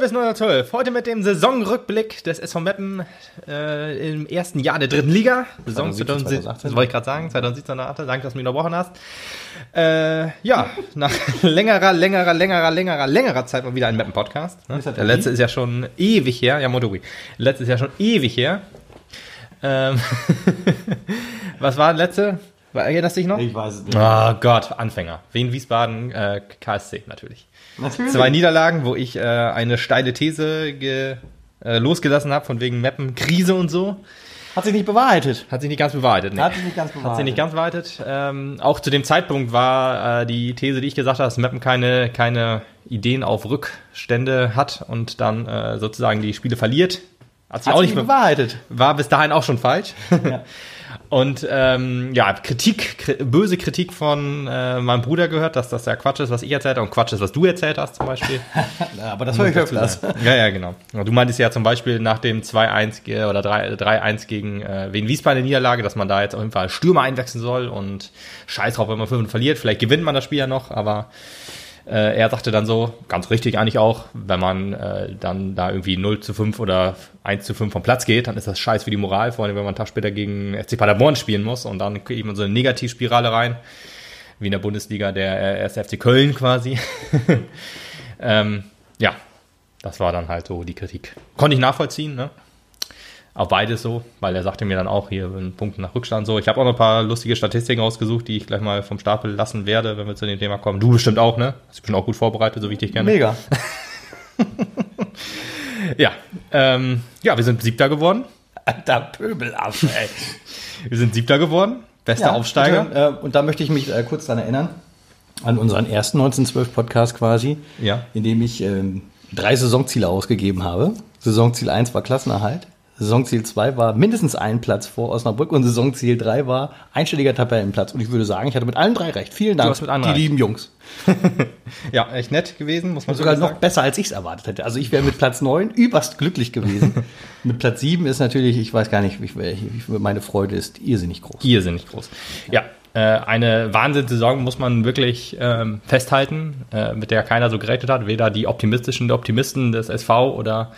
Nerdwissen 112. Heute mit dem Saisonrückblick des SV Meppen äh, im ersten Jahr der dritten Liga. Saison 2017, 2018. Das wollte ich gerade sagen, 2017 Danke, dass du mich unterbrochen hast. Äh, ja, nach längerer, längerer, längerer, längerer, längerer Zeit mal wieder ein Meppen-Podcast. Ne? Der letzte ist ja schon ewig her. Ja, Moduri. Der letzte ist ja schon ewig her. Ähm Was war der letzte? Erinnerst du dich noch? Ich weiß es nicht. Oh Gott, Anfänger. Wien, Wiesbaden, äh, KSC natürlich. Natürlich. Zwei Niederlagen, wo ich äh, eine steile These ge, äh, losgelassen habe, von wegen Mappen, Krise und so. Hat sich nicht bewahrheitet. Hat sich nicht ganz bewahrheitet. Nee. Hat sich nicht ganz bewahrheitet. Hat sich nicht ganz bewahrheitet. Ähm, auch zu dem Zeitpunkt war äh, die These, die ich gesagt habe, dass Mappen keine, keine Ideen auf Rückstände hat und dann äh, sozusagen die Spiele verliert. Hat sich hat auch nicht bewahrheitet. War bis dahin auch schon falsch. Ja. Und ähm, ja, Kritik, kri böse Kritik von äh, meinem Bruder gehört, dass das ja Quatsch ist, was ich erzählt habe und Quatsch ist, was du erzählt hast zum Beispiel. aber das höre ich öfters. Ja, ja, genau. Du meintest ja zum Beispiel nach dem 2-1 oder 3-1 gegen äh, Wien Wiesbaden Niederlage, dass man da jetzt auf jeden Fall Stürmer einwechseln soll und scheiß drauf, wenn man 5 verliert. Vielleicht gewinnt man das Spiel ja noch, aber äh, er sagte dann so, ganz richtig eigentlich auch, wenn man äh, dann da irgendwie 0 zu 5 oder 1 zu 5 vom Platz geht, dann ist das scheiß für die Moral, vor allem wenn man einen Tag später gegen FC Paderborn spielen muss und dann geht man so eine Negativspirale rein, wie in der Bundesliga der erste FC Köln quasi. ähm, ja, das war dann halt so die Kritik. Konnte ich nachvollziehen, ne? Auch beides so, weil er sagte mir dann auch hier einen Punkt nach Rückstand so. Ich habe auch noch ein paar lustige Statistiken rausgesucht, die ich gleich mal vom Stapel lassen werde, wenn wir zu dem Thema kommen. Du bestimmt auch, ne? Hast du bestimmt auch gut vorbereitet, so wie ich dich kenne. Mega. ja, ähm, ja, wir sind Siebter geworden. Alter Pöbelaffe, ey. wir sind Siebter geworden. Bester ja, Aufsteiger. Und, äh, und da möchte ich mich äh, kurz daran erinnern, an unseren ersten 1912 Podcast quasi, ja. in dem ich ähm, drei Saisonziele ausgegeben habe. Saisonziel 1 war Klassenerhalt. Saisonziel 2 war mindestens ein Platz vor Osnabrück und Saisonziel 3 war einstelliger Tabellenplatz. Und ich würde sagen, ich hatte mit allen drei recht. Vielen Dank, die lieben Jungs. ja, echt nett gewesen, muss man sogar noch besser, als ich es erwartet hätte. Also ich wäre mit Platz 9 überst glücklich gewesen. mit Platz 7 ist natürlich, ich weiß gar nicht, wie, wie, meine Freude ist irrsinnig groß. Irrsinnig groß. Ja, äh, eine Wahnsinnssaison muss man wirklich ähm, festhalten, äh, mit der keiner so gerechnet hat. Weder die optimistischen Optimisten des SV oder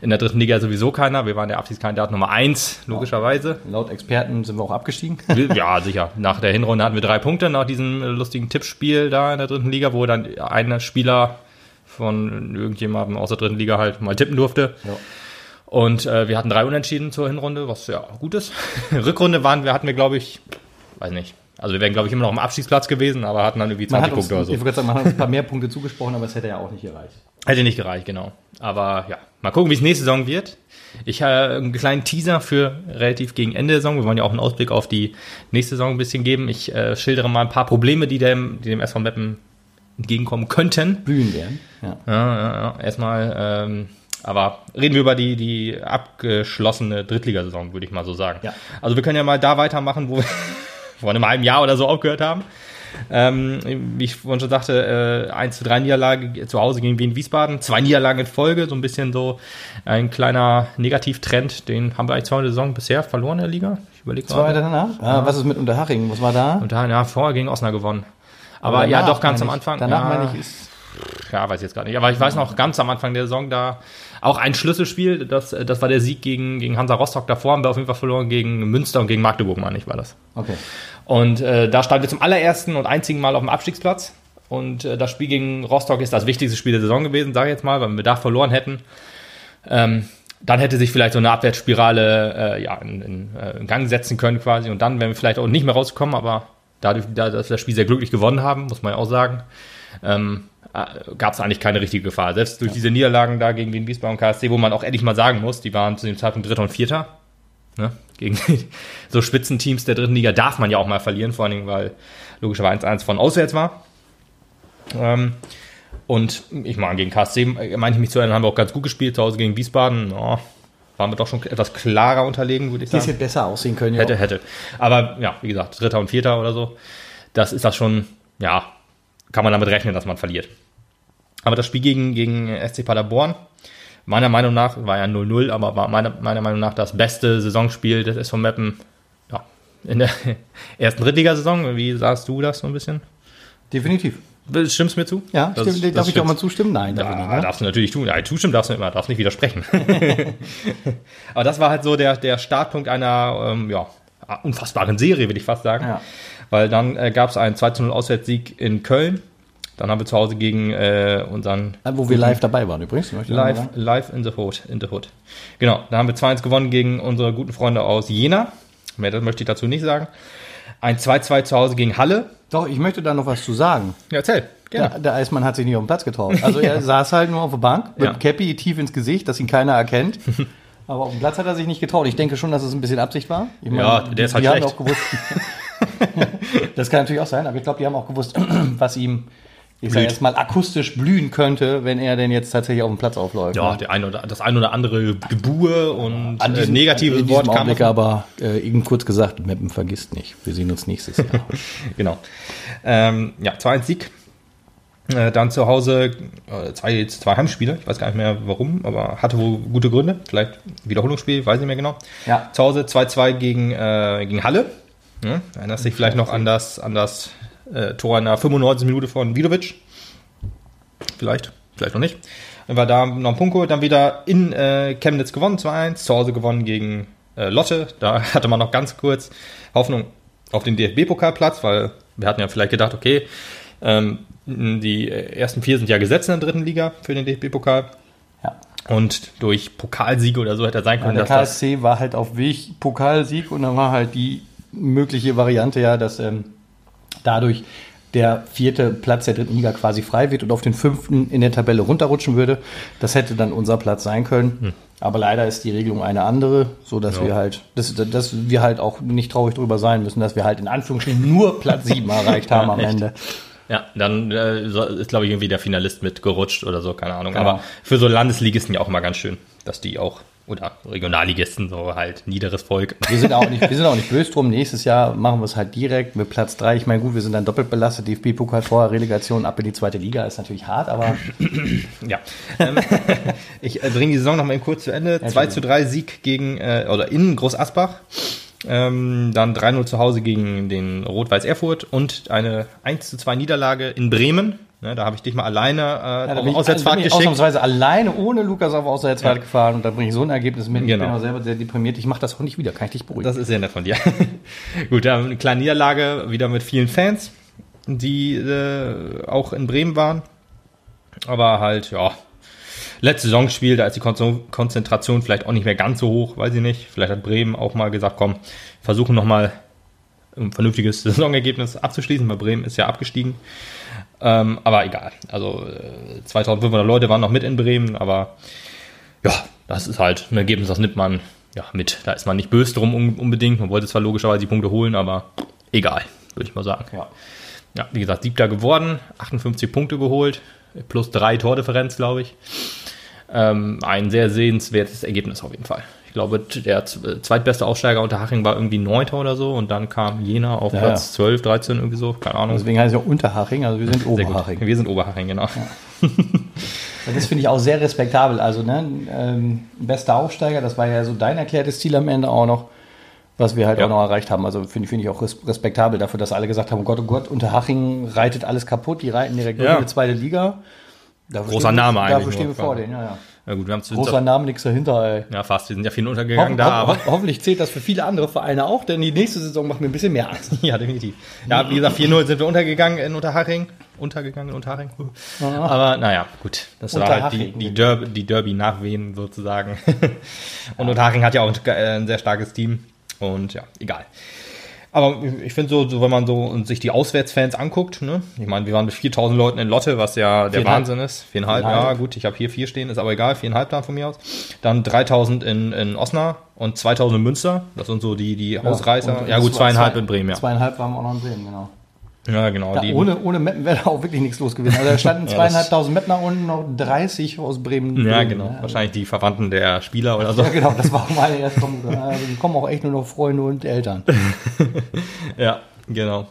in der dritten Liga sowieso keiner. Wir waren der Abschiedskandidat Nummer eins, logischerweise. Laut Experten sind wir auch abgestiegen. ja, sicher. Nach der Hinrunde hatten wir drei Punkte nach diesem lustigen Tippspiel da in der dritten Liga, wo dann ein Spieler von irgendjemandem aus der dritten Liga halt mal tippen durfte. Ja. Und äh, wir hatten drei Unentschieden zur Hinrunde, was ja gut ist. Rückrunde waren wir, hatten wir, glaube ich, weiß nicht, also wir wären, glaube ich, immer noch am Abstiegsplatz gewesen, aber hatten dann irgendwie 20 Punkte oder so. Ich würde sagen, man hat uns ein paar mehr Punkte zugesprochen, aber es hätte ja auch nicht gereicht. Hätte nicht gereicht, genau. Aber ja, mal gucken, wie es nächste Saison wird. Ich habe einen kleinen Teaser für relativ gegen Ende der Saison. Wir wollen ja auch einen Ausblick auf die nächste Saison ein bisschen geben. Ich äh, schildere mal ein paar Probleme, die dem, die dem SV Meppen entgegenkommen könnten. Bühnen werden. Ja, ja, ja. ja. Erstmal, ähm, aber reden wir über die, die abgeschlossene Drittligasaison, würde ich mal so sagen. Ja. Also wir können ja mal da weitermachen, wo wir vor einem halben Jahr oder so aufgehört haben. Ähm, wie ich vorhin schon sagte, äh, 1 zu 3 Niederlage zu Hause gegen Wien Wiesbaden, zwei Niederlagen in Folge, so ein bisschen so ein kleiner Negativtrend, den haben wir eigentlich zwar in der Saison bisher verloren in der Liga. Ich überlege Zwei danach? Ah, ja. Was ist mit Unterhaching? Was war da? Unterhaching, ja, vorher gegen Osnabrück gewonnen. Aber, Aber ja, doch ganz am Anfang. Danach ja, meine ich, ist ja, weiß ich jetzt gar nicht. Aber ich weiß noch, ganz am Anfang der Saison da auch ein Schlüsselspiel. Das, das war der Sieg gegen, gegen Hansa Rostock. Davor haben wir auf jeden Fall verloren gegen Münster und gegen Magdeburg, meine ich, war das. Okay. Und äh, da standen wir zum allerersten und einzigen Mal auf dem Abstiegsplatz. Und äh, das Spiel gegen Rostock ist das wichtigste Spiel der Saison gewesen, sage ich jetzt mal, weil wir da verloren hätten. Ähm, dann hätte sich vielleicht so eine Abwärtsspirale äh, ja, in, in, äh, in, Gang setzen können quasi. Und dann wären wir vielleicht auch nicht mehr rausgekommen, aber dadurch, dass wir das Spiel sehr glücklich gewonnen haben, muss man ja auch sagen, ähm, äh, gab es eigentlich keine richtige Gefahr. Selbst durch ja. diese Niederlagen da gegen den Wiesbaden KSC, wo man auch ehrlich mal sagen muss, die waren zu dem Zeitpunkt Dritter und Vierter. Ne? Gegen so Spitzenteams der dritten Liga darf man ja auch mal verlieren, vor allen Dingen, weil logischerweise 1-1 von auswärts war. Ähm, und ich meine, gegen KSC, äh, meine ich mich zu erinnern, haben wir auch ganz gut gespielt, zu Hause gegen Wiesbaden. Oh, waren wir doch schon etwas klarer unterlegen, würde ich sagen. Das hätte besser aussehen können, ja. Hätte, hätte. Aber ja, wie gesagt, Dritter und Vierter oder so, das ist das schon, ja, kann man damit rechnen, dass man verliert. Aber das Spiel gegen, gegen SC Paderborn, meiner Meinung nach, war ja 0-0, aber war meiner, meiner Meinung nach das beste Saisonspiel des SV Meppen ja, in der ersten Drittligasaison. Wie sahst du das so ein bisschen? Definitiv. Stimmst du mir zu? Ja, Das- stimmt, das darf ich stimmt. doch mal zustimmen? Nein, darf ich Ja, nicht. Ne? darfst du natürlich tun. Ja, zustimmen darfst du immer, darfst nicht widersprechen. Aber das war halt so der, der Startpunkt einer ähm, ja, unfassbaren Serie, würde ich fast sagen. Ja. Weil dann äh, gab es einen 2 0 Auswärtssieg in Köln. Dann haben wir zu Hause gegen äh, unseren Wo wir live dabei waren übrigens. Live, live in the Hood. In the Hood. Genau, da haben wir 2-1 gewonnen gegen unsere guten Freunde aus Jena. Mehr das möchte ich dazu nicht sagen. Ein 2-2 zu Hause gegen Halle. Doch, ich möchte da noch was zu sagen. Ja, erzähl. Gerne. Der, der Eismann hat sich nicht auf den Platz getraut. Also er saß halt nur auf der Bank mit Ja. Cappy tief ins Gesicht, dass ihn keiner erkennt. Aber auf dem Platz hat er sich nicht getraut. Ich denke schon, dass es ein bisschen Absicht war. Ich Ja, der ist halt die haben schlecht. auch gewusst. das kann natürlich auch sein, aber ich glaube, die haben auch gewusst, was ihm, ich sage jetzt mal, akustisch blühen könnte, wenn er denn jetzt tatsächlich auf dem Platz aufläuft. Ja, Ne? der eine oder, das ein oder andere Gebur und An äh, diesem- negative in Wort kam. Augenblick aber äh, eben kurz gesagt, Meppen vergisst nicht. Wir sehen uns nächstes Jahr. Genau. Ähm, ja, 2-1 Sieg. Äh, dann zu Hause äh, zwei, zwei Heimspiele. Ich weiß gar nicht mehr warum, aber hatte wohl gute Gründe. Vielleicht Wiederholungsspiel, weiß nicht mehr genau. Ja. Zu Hause 2-2 gegen, äh, gegen Halle. Ja, erinnerst dich vielleicht noch an das, an das äh, Tor in der 95. Minute von Vidovic. Vielleicht, vielleicht noch nicht. Dann war da noch ein Punkt geholt, dann wieder in äh, Chemnitz gewonnen, 2-1, zu Hause gewonnen gegen äh, Lotte. Da hatte man noch ganz kurz Hoffnung auf den DFB-Pokalplatz, weil wir hatten ja vielleicht gedacht, okay, ähm, die ersten vier sind ja gesetzt in der dritten Liga für den DFB-Pokal. ja. Und durch Pokalsiege oder so hätte er sein können, Der dass das KSC war halt auf Weg Pokalsieg und dann war halt die mögliche Variante ja, dass ähm, dadurch der vierte Platz der dritten Liga quasi frei wird und auf den fünften in der Tabelle runterrutschen würde. Das hätte dann unser Platz sein können. Aber leider ist die Regelung eine andere, so dass Ja. wir halt, dass, dass wir halt auch nicht traurig drüber sein müssen, dass wir halt in Anführungsstrichen nur Platz sieben erreicht haben Ja, am echt. Ende. Ja, dann äh, ist, glaube ich, irgendwie der Finalist mit gerutscht oder so, keine Ahnung. Genau. Aber für so Landesligisten ja auch mal ganz schön, dass die auch, oder Regionalligisten, so halt niederes Volk. Wir sind auch nicht, wir sind auch nicht böse drum. Nächstes Jahr machen wir es halt direkt mit Platz drei. Ich meine, gut, wir sind dann doppelt belastet. DFB-Pokal vorher, Relegation ab in die zweite Liga ist natürlich hart, aber Ja. Ähm, ich äh, bringe die Saison noch mal eben kurz zu Ende. 2 zu 3 Sieg gegen, äh, oder in Groß Asbach. Ähm, dann 3-0 zu Hause gegen den Rot-Weiß Erfurt und eine 1 zu 2 Niederlage in Bremen. Ne, da habe ich dich mal alleine äh, Ja, auf ich, Auswärtsfahrt bin ich geschickt. ausnahmsweise alleine ohne Lukas auf Auswärtsfahrt gefahren und da bringe ich so ein Ergebnis mit. Ich Genau. bin auch selber sehr deprimiert. Ich mache das auch nicht wieder. Kann ich dich beruhigen? Das ist sehr nett von dir. Gut, dann eine kleine Niederlage wieder mit vielen Fans, die äh, auch in Bremen waren. Aber halt, ja, letztes Saisonspiel, da ist die Kon Konzentration vielleicht auch nicht mehr ganz so hoch, weiß ich nicht. Vielleicht hat Bremen auch mal gesagt, komm, versuchen nochmal ein vernünftiges Saisonergebnis abzuschließen, weil Bremen ist ja abgestiegen. Ähm, aber egal. Also äh, 2500 Leute waren noch mit in Bremen, aber ja, das ist halt ein Ergebnis, das nimmt man ja mit. Da ist man nicht böse drum un- unbedingt. Man wollte zwar logischerweise die Punkte holen, aber egal, würde ich mal sagen. ja. Ja, wie gesagt, siebter geworden, 58 Punkte geholt, plus drei Tordifferenz, glaube ich. Ähm, ein sehr sehenswertes Ergebnis auf jeden Fall. Ich glaube, der z- zweitbeste Aufsteiger unter Haching war irgendwie Neunter oder so und dann kam Jena auf Ja, Platz ja. 12, 13 irgendwie so, keine Ahnung. Deswegen heißt es auch Unterhaching, also wir sind. Oberhaching. Wir sind Oberhaching, genau. Das finde ich auch sehr respektabel. Also, ne, ähm, bester Aufsteiger, das war ja so dein erklärtes Ziel am Ende auch noch, was wir halt Ja. auch noch erreicht haben. Also finde finde ich auch res- respektabel dafür, dass alle gesagt haben, oh Gott, oh Gott, Unterhaching reitet alles kaputt, die reiten direkt Ja. in die zweite Liga. Dafür Großer stehen wir- Name eigentlich Dafür stehen wir vor denen, ja, ja. Ja gut, wir haben zu Großer Name, nichts dahinter, ey. Ja, fast. Wir sind ja viel untergegangen Ho da, ho aber. ho hoffentlich zählt das für viele andere Vereine auch, denn die nächste Saison macht mir ein bisschen mehr Angst. Ja, definitiv. Ja, wie gesagt, 4-0 sind wir untergegangen in Unterhaching. Untergegangen in Unterhaching. Aber naja, gut. Das war halt die, die, Derby, die Derby-Nachwehen sozusagen. Und Unterhaching hat ja auch ein, äh, ein sehr starkes Team. Und ja, egal. Aber ich finde so, so, wenn man so sich die Auswärtsfans anguckt, ne? ich meine, wir waren mit 4000 Leuten in Lotte, was ja der Viereinhalb. Wahnsinn ist. Viereinhalb, ja Viereinhalb. gut, ich habe hier vier stehen, ist aber egal, viereinhalb dann von mir aus. Dann 3000 in, in Osnabrück und 2000 in Münster, das sind so die, die Ausreißer. und Ja gut, zweieinhalb zwei- in Bremen, ja. Zweieinhalb waren wir auch noch in Bremen, genau. Ja, genau. Da ohne, ohne Meppen wäre da auch wirklich nichts los gewesen. Also da standen Ja, zweieinhalbtausend Mettner und noch 30 aus Bremen. ja, drin, genau. ne? Wahrscheinlich die Verwandten der Spieler oder so. Ja, genau, das war auch meine erste Vermutung. Also, kommen auch echt nur noch Freunde und Eltern. Ja, genau.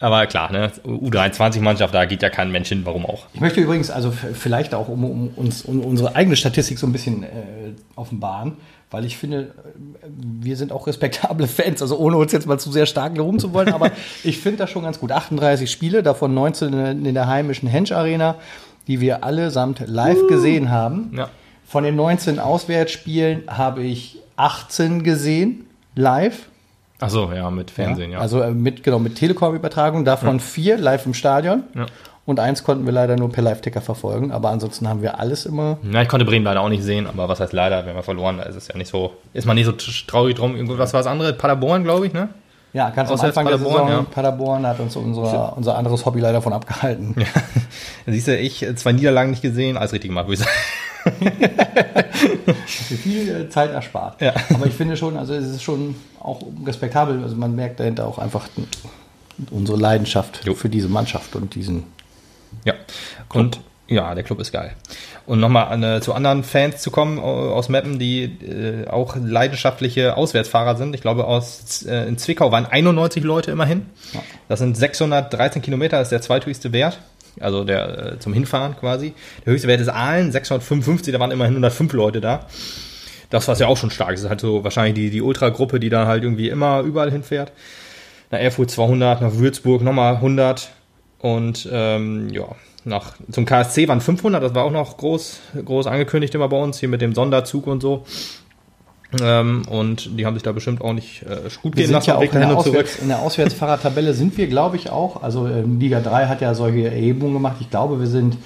Aber klar, ne, U23-Mannschaft, da geht ja kein Mensch hin, warum auch. Ich möchte übrigens, also vielleicht auch, um, um uns um unsere eigene Statistik so ein bisschen äh, offenbaren, weil ich finde, wir sind auch respektable Fans, also ohne uns jetzt mal zu sehr stark loben zu wollen, aber ich finde das schon ganz gut. 38 Spiele, davon 19 in der heimischen Hensch Arena, die wir allesamt live uh, gesehen haben. Ja. Von den 19 Auswärtsspielen habe ich 18 gesehen, live. Ach so, ja, mit Fernsehen, ja. ja. Also äh, mit, genau, mit Telekom-Übertragung, davon ja. vier live im Stadion. Ja. Und eins konnten wir leider nur per Live-Ticker verfolgen, aber ansonsten haben wir alles immer. Ja, ich konnte Bremen leider auch nicht sehen, aber was heißt leider, wenn wir verloren, da ist es ja nicht so, ist man nicht so traurig drum. Was war das andere? Paderborn, glaube ich, ne? Ja, ganz am Anfang Paderborn, der Saison, ja. Paderborn hat uns unser, unser anderes Hobby leider davon abgehalten. Ja. Siehst du, ich zwei Niederlagen nicht gesehen, alles richtig gemacht, würde ich sagen. viel äh, Zeit erspart. Ja. Aber ich finde schon, also es ist schon auch respektabel. Also man merkt dahinter auch einfach unsere Leidenschaft jo. für diese Mannschaft und diesen. Ja. Club. Und ja, der Club ist geil. Und nochmal äh, zu anderen Fans zu kommen aus Meppen, die äh, auch leidenschaftliche Auswärtsfahrer sind. Ich glaube, aus äh, in Zwickau waren 91 Leute immerhin. Ja. Das sind 613 Kilometer, das ist der zweithöchste Wert also der äh, zum Hinfahren quasi. Der höchste Wert ist Aalen, 655, da waren immerhin 105 Leute da. Das war ja auch schon stark. Das ist halt so wahrscheinlich die, die Ultra-Gruppe, die dann halt irgendwie immer überall hinfährt. Nach Erfurt 200, nach Würzburg nochmal 100 und ähm, ja, nach, zum KSC waren 500, das war auch noch groß, groß angekündigt immer bei uns, hier mit dem Sonderzug und so. Ähm, und die haben sich da bestimmt auch nicht äh, gut wir gehen lassen. Ja auch in, der Auswärts, in der Auswärtsfahrertabelle sind wir, glaube ich, auch. Also ähm, Liga 3 hat ja solche Erhebungen gemacht. Ich glaube, wir sind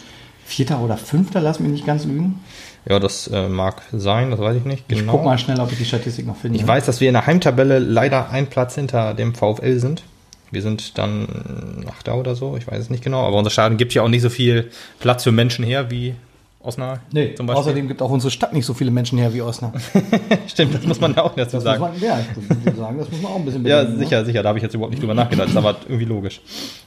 Vierter oder Fünfter, lass mich nicht ganz lügen. Ja, das äh, mag sein, das weiß ich nicht genau. Ich guck mal schnell, ob ich die Statistik noch finde. Ich weiß, dass wir in der Heimtabelle leider einen Platz hinter dem VfL sind. Wir sind dann Achter oder so, ich weiß es nicht genau. Aber unser Stadion gibt ja auch nicht so viel Platz für Menschen her wie Osnabrück? Nee, zum Beispiel. außerdem gibt auch unsere Stadt nicht so viele Menschen her wie Osnabrück. Stimmt, das muss man ja auch dazu das sagen. Man, ja, das sagen, das muss man auch ein bisschen bedenken. Ja, sicher, ne? sicher, da habe ich jetzt überhaupt nicht drüber nachgedacht, das ist aber irgendwie logisch.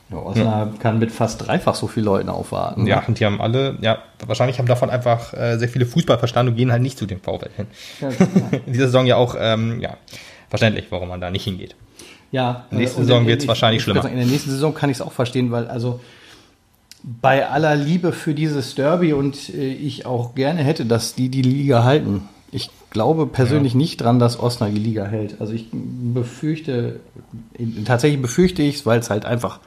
Ja, Osnabrück hm. kann mit fast dreifach so vielen Leuten aufwarten. Ja, und die haben alle, ja, wahrscheinlich haben davon einfach äh, sehr viele Fußball verstanden und gehen halt nicht zu den VfL hin. Ja, in dieser Saison ja auch, ähm, ja, verständlich, warum man da nicht hingeht. Ja. Nächste Saison wird es wahrscheinlich schlimmer. Sagen, in der nächsten Saison kann ich es auch verstehen, weil also bei aller Liebe für dieses Derby und äh, ich auch gerne hätte, dass die die Liga halten. Ich glaube persönlich ja. nicht dran, dass Osnabrück die Liga hält. Also ich befürchte, tatsächlich befürchte ich es, weil es halt einfach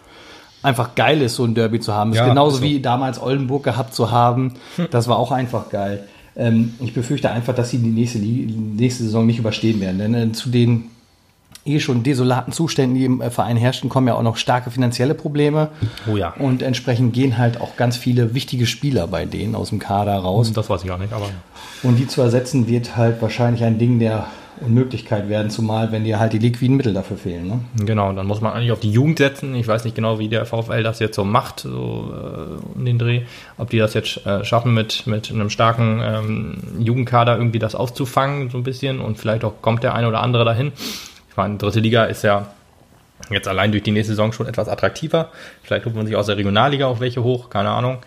einfach geil ist, so ein Derby zu haben. Ja, ist genauso so. wie damals Oldenburg gehabt zu haben. Hm. Das war auch einfach geil. Ähm, ich befürchte einfach, dass sie die nächste, nächste Saison nicht überstehen werden. Denn äh, zu den eh schon desolaten Zuständen, die im äh, Verein herrschten, kommen ja auch noch starke finanzielle Probleme. Oh ja. Und entsprechend gehen halt auch ganz viele wichtige Spieler bei denen aus dem Kader raus. Das weiß ich gar nicht, aber. Und die zu ersetzen wird halt wahrscheinlich ein Ding der Unmöglichkeit werden, zumal wenn dir halt die liquiden Mittel dafür fehlen. Ne? Genau, dann muss man eigentlich auf die Jugend setzen. Ich weiß nicht genau, wie der VfL das jetzt so macht, so äh, um den Dreh. Ob die das jetzt äh, schaffen, mit, mit einem starken ähm, Jugendkader irgendwie das aufzufangen, so ein bisschen. Und vielleicht auch kommt der eine oder andere dahin meine, dritte Liga ist ja jetzt allein durch die nächste Saison schon etwas attraktiver. Vielleicht holt man sich aus der Regionalliga auch welche hoch, keine Ahnung.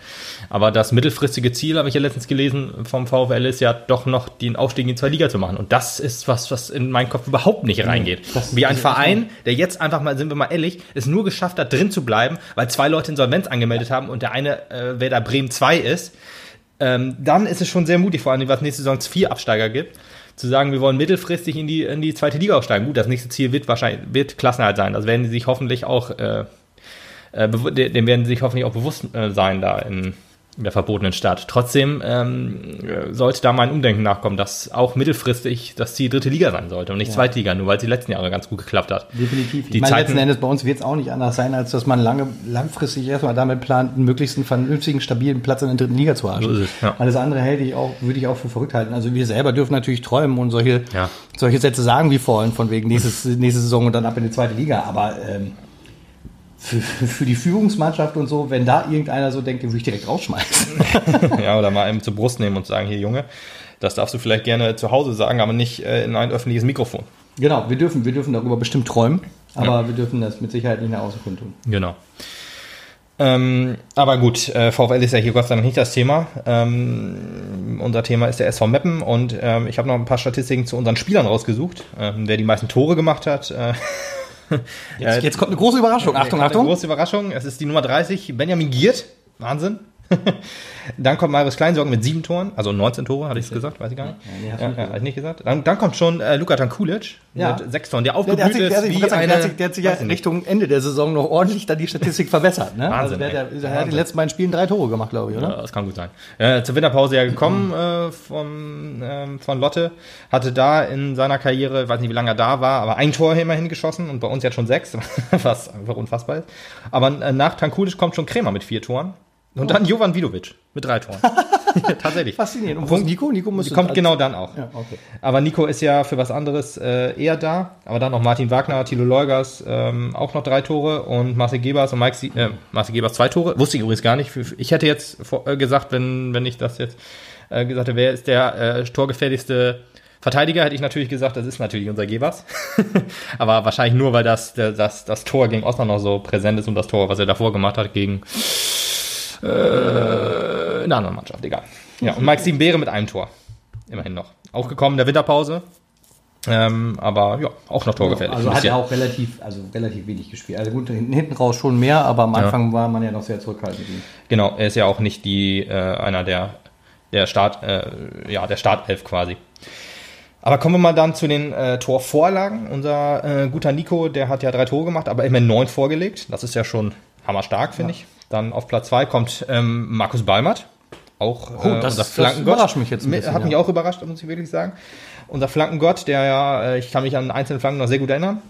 Aber das mittelfristige Ziel, habe ich ja letztens gelesen, vom VfL ist ja doch noch den Aufstieg in zwei Liga zu machen. Und das ist was, was in meinen Kopf überhaupt nicht reingeht. Das, Wie ein Verein, der jetzt einfach mal, sind wir mal ehrlich, es nur geschafft hat, drin zu bleiben, weil zwei Leute Insolvenz angemeldet haben und der eine, äh, wer da Bremen 2 ist, ähm, dann ist es schon sehr mutig, vor allem, weil es nächste Saison vier Absteiger gibt zu sagen, wir wollen mittelfristig in die, in die zweite Liga aufsteigen. Gut, das nächste Ziel wird wahrscheinlich wird Klassenhalt sein. Das werden sie sich hoffentlich auch, äh, äh, dem werden sie sich hoffentlich auch bewusst äh, sein da in, in der verbotenen Stadt. Trotzdem ähm, sollte da mal ein Umdenken nachkommen, dass auch mittelfristig das Ziel dritte Liga sein sollte und nicht ja. zweite Liga, nur weil es die letzten Jahre ganz gut geklappt hat. Definitiv. Die ich meine, letzten Endes bei uns wird es auch nicht anders sein, als dass man lange, langfristig erstmal damit plant, einen möglichst vernünftigen, stabilen Platz in der dritten Liga zu haben. So ja. Alles andere hätte ich auch, würde ich auch für verrückt halten. Also wir selber dürfen natürlich träumen und solche, ja. solche Sätze sagen wie vorhin, von wegen nächstes, nächste Saison und dann ab in die zweite Liga. Aber ähm, für, für die Führungsmannschaft und so, wenn da irgendeiner so denkt, den würde ich direkt rausschmeißen. ja, oder mal einem zur Brust nehmen und sagen, hier Junge, das darfst du vielleicht gerne zu Hause sagen, aber nicht äh, in ein öffentliches Mikrofon. Genau, wir dürfen, wir dürfen darüber bestimmt träumen, aber ja. wir dürfen das mit Sicherheit nicht nach außen tun. Genau. Ähm, aber gut, äh, VfL ist ja hier Gott sei Dank nicht das Thema. Ähm, unser Thema ist der SV Meppen und ähm, ich habe noch ein paar Statistiken zu unseren Spielern rausgesucht, ähm, wer die meisten Tore gemacht hat. Äh, Jetzt, jetzt kommt eine große Überraschung. Achtung, Eine Achtung. große Überraschung. Es ist die Nummer 30, Benjamin Giert. Wahnsinn. dann kommt Marius Kleinsorgen mit sieben Toren, also 19 Tore, hatte ich es gesagt, weiß ich gar nicht. nee, ja, nicht ja, hatte ich nicht gesagt. Dann, dann kommt schon äh, Luka Tankulic Ja. mit sechs Toren, der aufgeblüht der, hat sich, der, hat ist sich, wie der, eine... hat sich, der hat sich ja ich nicht. Richtung Ende der Saison noch ordentlich dann die Statistik verbessert. Ne? Wahnsinn, Also der, der, der hat in den letzten beiden Spielen drei Tore gemacht, glaube ich, oder? Ja, das kann gut sein. Äh, zur Winterpause ja gekommen äh, vom, ähm, von Lotte. Hatte da in seiner Karriere, weiß nicht, wie lange er da war, aber ein Tor immerhin geschossen und bei uns jetzt schon sechs, was einfach unfassbar ist. Aber äh, nach Tankulic kommt schon Krämer mit vier Toren. Und dann Jovan Vidovic mit drei Toren. Tatsächlich. Faszinierend. Und wo ist Nico? Nico muss kommt genau dann auch. Ja, okay. Aber Nico ist ja für was anderes äh, eher da. Aber dann noch Martin Wagner, Thilo Leugers, ähm, auch noch drei Tore und Marcel Gebers und Mike Sie äh, Marcel Gebers zwei Tore. Wusste ich übrigens gar nicht. Ich hätte jetzt vor, äh, gesagt, wenn, wenn ich das jetzt äh, gesagt hätte, wer ist der äh, torgefährlichste Verteidiger, hätte ich natürlich gesagt, das ist natürlich unser Gebers. Aber wahrscheinlich nur, weil das, das, das Tor gegen Osnabrück noch so präsent ist und das Tor, was er davor gemacht hat gegen äh, eine andere Mannschaft, egal. Ja, und Mike Siebenbeere mit einem Tor. Immerhin noch. Auch gekommen in der Winterpause. Ähm, aber ja, auch noch torgefährlich. Also hat er auch relativ, also relativ wenig gespielt. Also gut, hinten raus schon mehr, aber am Anfang war man ja noch sehr zurückhaltend. Genau, er ist ja auch nicht die, äh, einer der, der Start, äh, ja, der Startelf quasi. Aber kommen wir mal dann zu den äh, Torvorlagen. Unser äh, guter Nico, der hat ja drei Tore gemacht, aber immerhin neun vorgelegt. Das ist ja schon hammerstark, finde ich. Dann auf Platz zwei kommt ähm, Markus Balmert. Auch Oh, äh, das- unser das Flankengott. überrascht mich jetzt ein bisschen, Hat mich ja. auch überrascht, muss ich wirklich sagen. Unser Flankengott, der ja, äh, ich kann mich an einzelne Flanken noch sehr gut erinnern,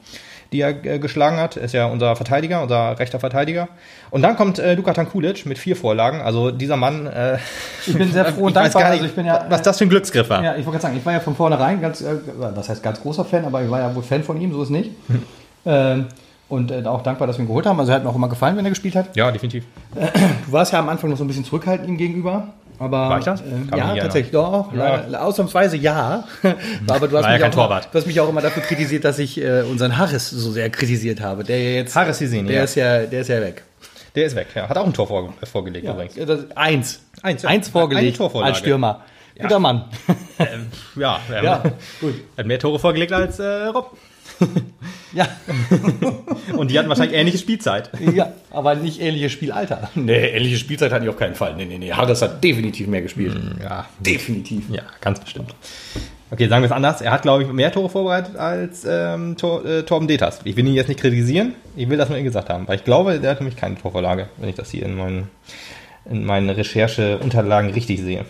die er äh, geschlagen hat, ist ja unser Verteidiger, unser rechter Verteidiger. Und dann kommt äh, Luka Tankulic mit vier Vorlagen. Also dieser Mann, äh, Ich bin sehr froh und dankbar. gar nicht, also ja, was das für ein Glücksgriff war. Ja, ich wollte gerade sagen, ich war ja von vornherein ganz, äh, was heißt ganz großer Fan, aber ich war ja wohl Fan von ihm, so ist nicht. ähm, und äh, auch dankbar, dass wir ihn geholt haben. Also er hat mir auch immer gefallen, wenn er gespielt hat. Ja, definitiv. Du warst ja am Anfang noch so ein bisschen zurückhaltend ihm gegenüber. Aber, War ich das? Äh, ja, tatsächlich, doch. Ja. leider- Ausnahmsweise ja. aber du hast, ja mich auch immer, Torwart. du hast mich auch immer dafür kritisiert, dass ich äh, unseren Harris so sehr kritisiert habe. Der ja jetzt. Harris Hussein, der ja. ist ja, der ist ja weg. Der ist weg, ja. Hat auch ein Tor vor, vorgelegt übrigens. Ja, das, eins. Eins, ja. Eins vorgelegt als Stürmer. Guter Mann. Ähm, ja, ähm, Ja, gut. Hat mehr Tore vorgelegt als äh, Rob. Ja. Und die hatten wahrscheinlich ähnliche Spielzeit. Ja, aber nicht ähnliches Spielalter. Nee, ähnliche Spielzeit hatte ich auf keinen Fall. Nee, nee, nee. Harris hat definitiv mehr gespielt. Ja, Definitiv. ja, ganz bestimmt. Okay, sagen wir es anders. Er hat, glaube ich, mehr Tore vorbereitet als ähm, Tor, äh, Torben Detas. Ich will ihn jetzt nicht kritisieren. Ich will das nur gesagt haben. Weil ich glaube, der hat nämlich keine Torvorlage, wenn ich das hier in meinen, in meinen Rechercheunterlagen richtig sehe.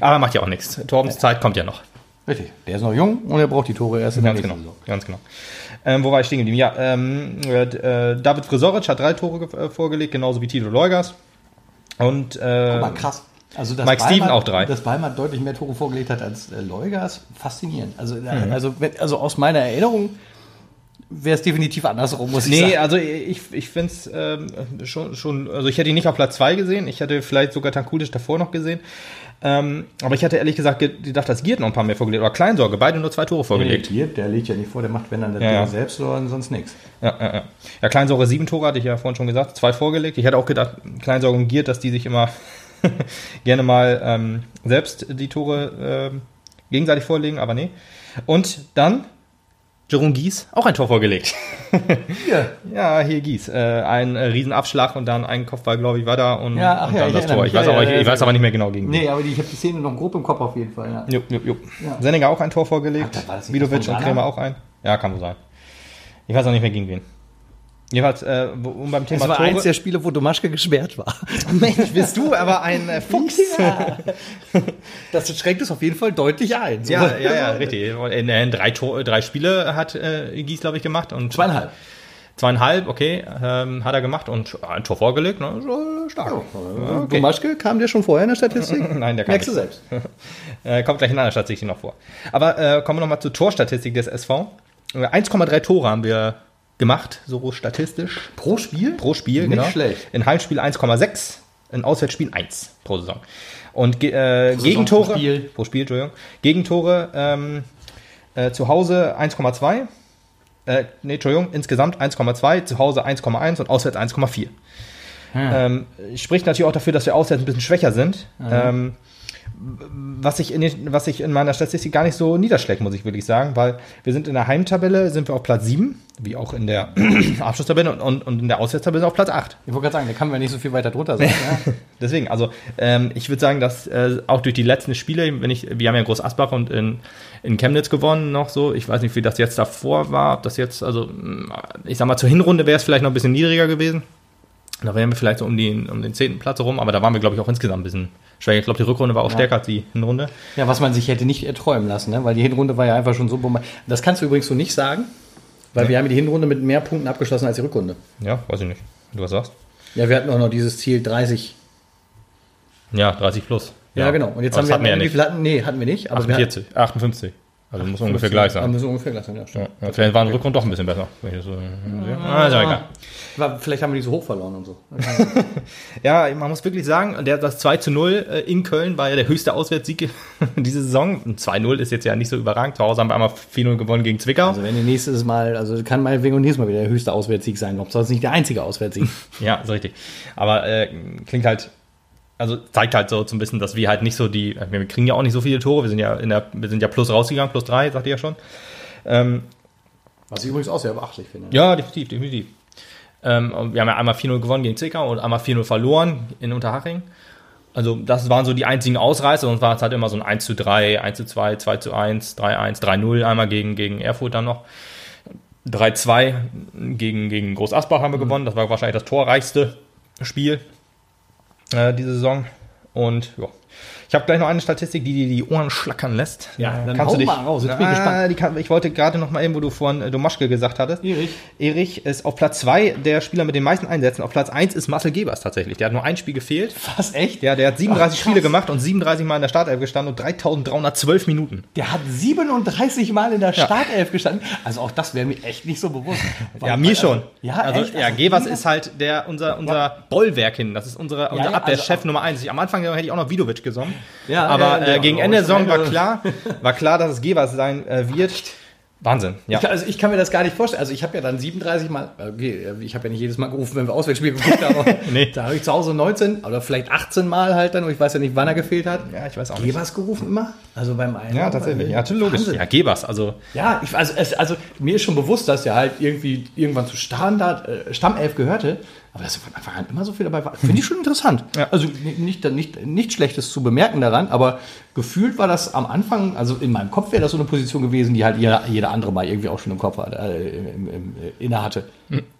Aber macht ja auch nichts. Torbens Zeit kommt ja noch. Richtig. Der ist noch jung und er braucht die Tore erst in der Ganz nächsten genau. Saison. Ganz genau. Ähm, wo war ich stehen geblieben? Ja, ähm, äh, David Frisoric hat drei Tore äh, vorgelegt, genauso wie Tito Leugas. Und äh, Guck mal, krass. Also, dass Mike Steven auch drei. Dass Balmer deutlich mehr Tore vorgelegt hat als äh, Leugers, faszinierend. Also, äh, Mhm. also, also aus meiner Erinnerung wäre es definitiv andersrum, muss ich Nee, sagen. also ich, ich finde es ähm, schon, schon, also ich hätte ihn nicht auf Platz 2 gesehen, ich hätte vielleicht sogar Tankulic davor noch gesehen. Ähm, aber ich hätte ehrlich gesagt ge- gedacht, dass Giert noch ein paar mehr vorgelegt oder Kleinsorge, beide nur zwei Tore vorgelegt. Hier, der legt ja nicht vor, der macht, wenn dann der Ja, ja. selbst oder sonst nichts. Ja, ja, ja. ja Kleinsorge sieben Tore, hatte ich ja vorhin schon gesagt, zwei vorgelegt. Ich hätte auch gedacht, Kleinsorge und Giert, dass die sich immer gerne mal ähm, selbst die Tore ähm, gegenseitig vorlegen, aber nee. Und dann Jerome Gies, auch ein Tor vorgelegt. Hier. Ja, hier Gies. Äh, ein äh, Riesenabschlag und dann ein Kopfball, glaube ich, war da und, Ja, ach und ja, dann das Tor. Ich weiß, Ja, aber, ich, ich weiß aber nicht mehr genau gegen wen. Nee, aber die, ich habe die Szene noch grob im Kopf auf jeden Fall. Ja. Jupp, jupp, jupp. Ja. Senninger auch ein Tor vorgelegt. Ach, Vidovic und? Krämer auch ein. Ja, kann wohl sein. Ich weiß auch nicht mehr gegen wen. Jedenfalls, äh, um beim Thema Das war Tore. eins der Spiele, wo Domaschke gesperrt war. Mensch, bist du aber ein äh, Fuchs. Das schränkt es auf jeden Fall deutlich ein. So. Ja, ja, ja, richtig. In, in drei, Tor, drei Spiele hat äh, Gies, glaube ich, gemacht. Und Zweieinhalb. Zweieinhalb, okay, ähm, hat er gemacht und ein Tor vorgelegt. Ne? So stark. Okay. Domaschke kam der schon vorher in der Statistik? Nein, der kam Merkst du selbst. Äh, kommt gleich in einer Statistik noch vor. Aber äh, kommen wir nochmal zur Torstatistik des SV. Äh, 1,3 Tore haben wir gemacht, so statistisch. Pro Spiel? Pro Spiel, Nicht genau. schlecht. In Heimspiel 1,6, in Auswärtsspiel 1 pro Saison. Und äh, Gegentore, pro Spiel. pro Spiel, Entschuldigung. Gegentore ähm, äh, zu Hause 1,2. Äh, nee, Entschuldigung, insgesamt 1,2, zu Hause 1,1 und auswärts 1,4. Ähm, spricht natürlich auch dafür, dass wir auswärts ein bisschen schwächer sind. Ähm, was ich, in den, was ich in meiner Statistik gar nicht so niederschlägt, muss ich wirklich sagen, weil wir sind in der Heimtabelle, sind wir auf Platz 7, wie auch in der Abschlusstabelle und, und, und in der Auswärtstabelle auf Platz 8. Ich wollte gerade sagen, da kann man nicht so viel weiter drunter sein. ja. Deswegen, also ähm, ich würde sagen, dass äh, auch durch die letzten Spiele, wenn ich, wir haben ja in Groß Asbach und in, in Chemnitz gewonnen noch so, ich weiß nicht, wie das jetzt davor war, ob das jetzt, also ich sag mal, zur Hinrunde wäre es vielleicht noch ein bisschen niedriger gewesen. Da wären wir vielleicht so um, die, um den zehnten Platz herum, aber da waren wir, glaube ich, auch insgesamt ein bisschen schwer. Ich glaube, die Rückrunde war auch Ja. stärker als die Hinrunde. Ja, was man sich hätte nicht erträumen lassen, ne? weil die Hinrunde war ja einfach schon so bombardiert. Das kannst du übrigens so nicht sagen, weil Nee. wir haben die Hinrunde mit mehr Punkten abgeschlossen als die Rückrunde. Ja, weiß ich nicht. Du was sagst? Ja, wir hatten auch noch dieses Ziel 30. Ja, 30 plus. Ja, genau. Und jetzt Aber haben wir, hatten wir ja nicht. hatten? Nee, hatten wir nicht. Aber wir 48, 58. Also muss ungefähr gleich sein. müssen ungefähr gleich sein, ja, stimmt. Ja, vielleicht war ein Rückrund doch ein bisschen besser. Wenn ich das so. Ah, ist ja egal. Vielleicht haben wir die so hoch verloren und so. Ja, man muss wirklich sagen, der, das 2 zu 0 äh, in Köln war ja der höchste Auswärtssieg diese Saison. Und 2-0 ist jetzt ja nicht so überragend. Zu Hause haben wir einmal 4-0 gewonnen gegen Zwickau. Also wenn ihr nächstes Mal, also kann meinetwegen und nächstes Mal wieder der höchste Auswärtssieg sein. Ob das nicht der einzige Auswärtssieg. Ja, ist richtig. Aber äh, klingt halt, also zeigt halt so ein bisschen, dass wir halt nicht so die, wir kriegen ja auch nicht so viele Tore. Wir sind ja in der, wir sind ja plus rausgegangen, plus drei, sagt ihr ja schon. Ähm, Was ich übrigens auch sehr beachtlich finde. Ja, definitiv, definitiv. Ähm, wir haben ja einmal 4-0 gewonnen gegen Zwickau und einmal 4-0 verloren in Unterhaching. Also das waren so die einzigen Ausreißer und war es halt immer so ein 1 zu 3, 1 zu 2, 2 zu 1, 3-1, 3-0 einmal gegen, gegen Erfurt dann noch. 3-2 gegen, gegen Groß Asbach haben wir gewonnen. Das war wahrscheinlich das torreichste Spiel äh, diese Saison. Und ja. Ich habe gleich noch eine Statistik, die dir die Ohren schlackern lässt. Ja, dann kannst hau du dich, mal raus, jetzt bin ich Ah, gespannt. Kann, ich wollte gerade noch mal eben, wo du vorhin äh, Domaschke gesagt hattest. Erich. Erich ist auf Platz 2 der Spieler mit den meisten Einsätzen. Auf Platz 1 ist Marcel Gebers tatsächlich. Der hat nur ein Spiel gefehlt. Was, echt? Ja, der hat 37 Ach, Spiele gemacht und 37 Mal in der Startelf gestanden und 3312 Minuten. Der hat 37 Mal in der Startelf gestanden. Also auch das wäre mir echt nicht so bewusst. Ja, mir schon. Ja, also, echt? ja, Also, Gebers ist halt der, unser, unser Bollwerk hin. Das ist unsere, unser ja, Abwehrchef also- Nummer 1. Am Anfang hätte ich auch noch Vidovic gesungen. Ja, aber äh, ja, gegen Ende der Saison war klar, war klar, dass es Gebers sein äh, wird. Wahnsinn. Ja. Ich, kann- also ich kann mir das gar nicht vorstellen. Also ich habe ja dann 37 Mal, okay, ich habe ja nicht jedes Mal gerufen, wenn wir Auswärtsspiele geguckt haben, Nee. da habe ich zu Hause 19 oder vielleicht 18 Mal halt dann, und ich weiß ja nicht, wann er gefehlt hat. Ja, ich weiß auch nicht. Gebers gerufen immer? Also beim einen. Ja, tatsächlich. Ja, logisch. Wahnsinn. Ja, Gebers. Also, Ja, ich, also, es, also mir ist schon bewusst, dass er halt irgendwie irgendwann zu Standard, äh, Stammelf gehörte, aber dass von Anfang an immer so viel dabei war, finde ich schon interessant. Ja. Also nicht, nicht, nicht, nichts Schlechtes zu bemerken daran, aber gefühlt war das am Anfang, also in meinem Kopf wäre das so eine Position gewesen, die halt jeder, jeder andere mal irgendwie auch schon im Kopf hat, äh, im, im, äh, inne hatte.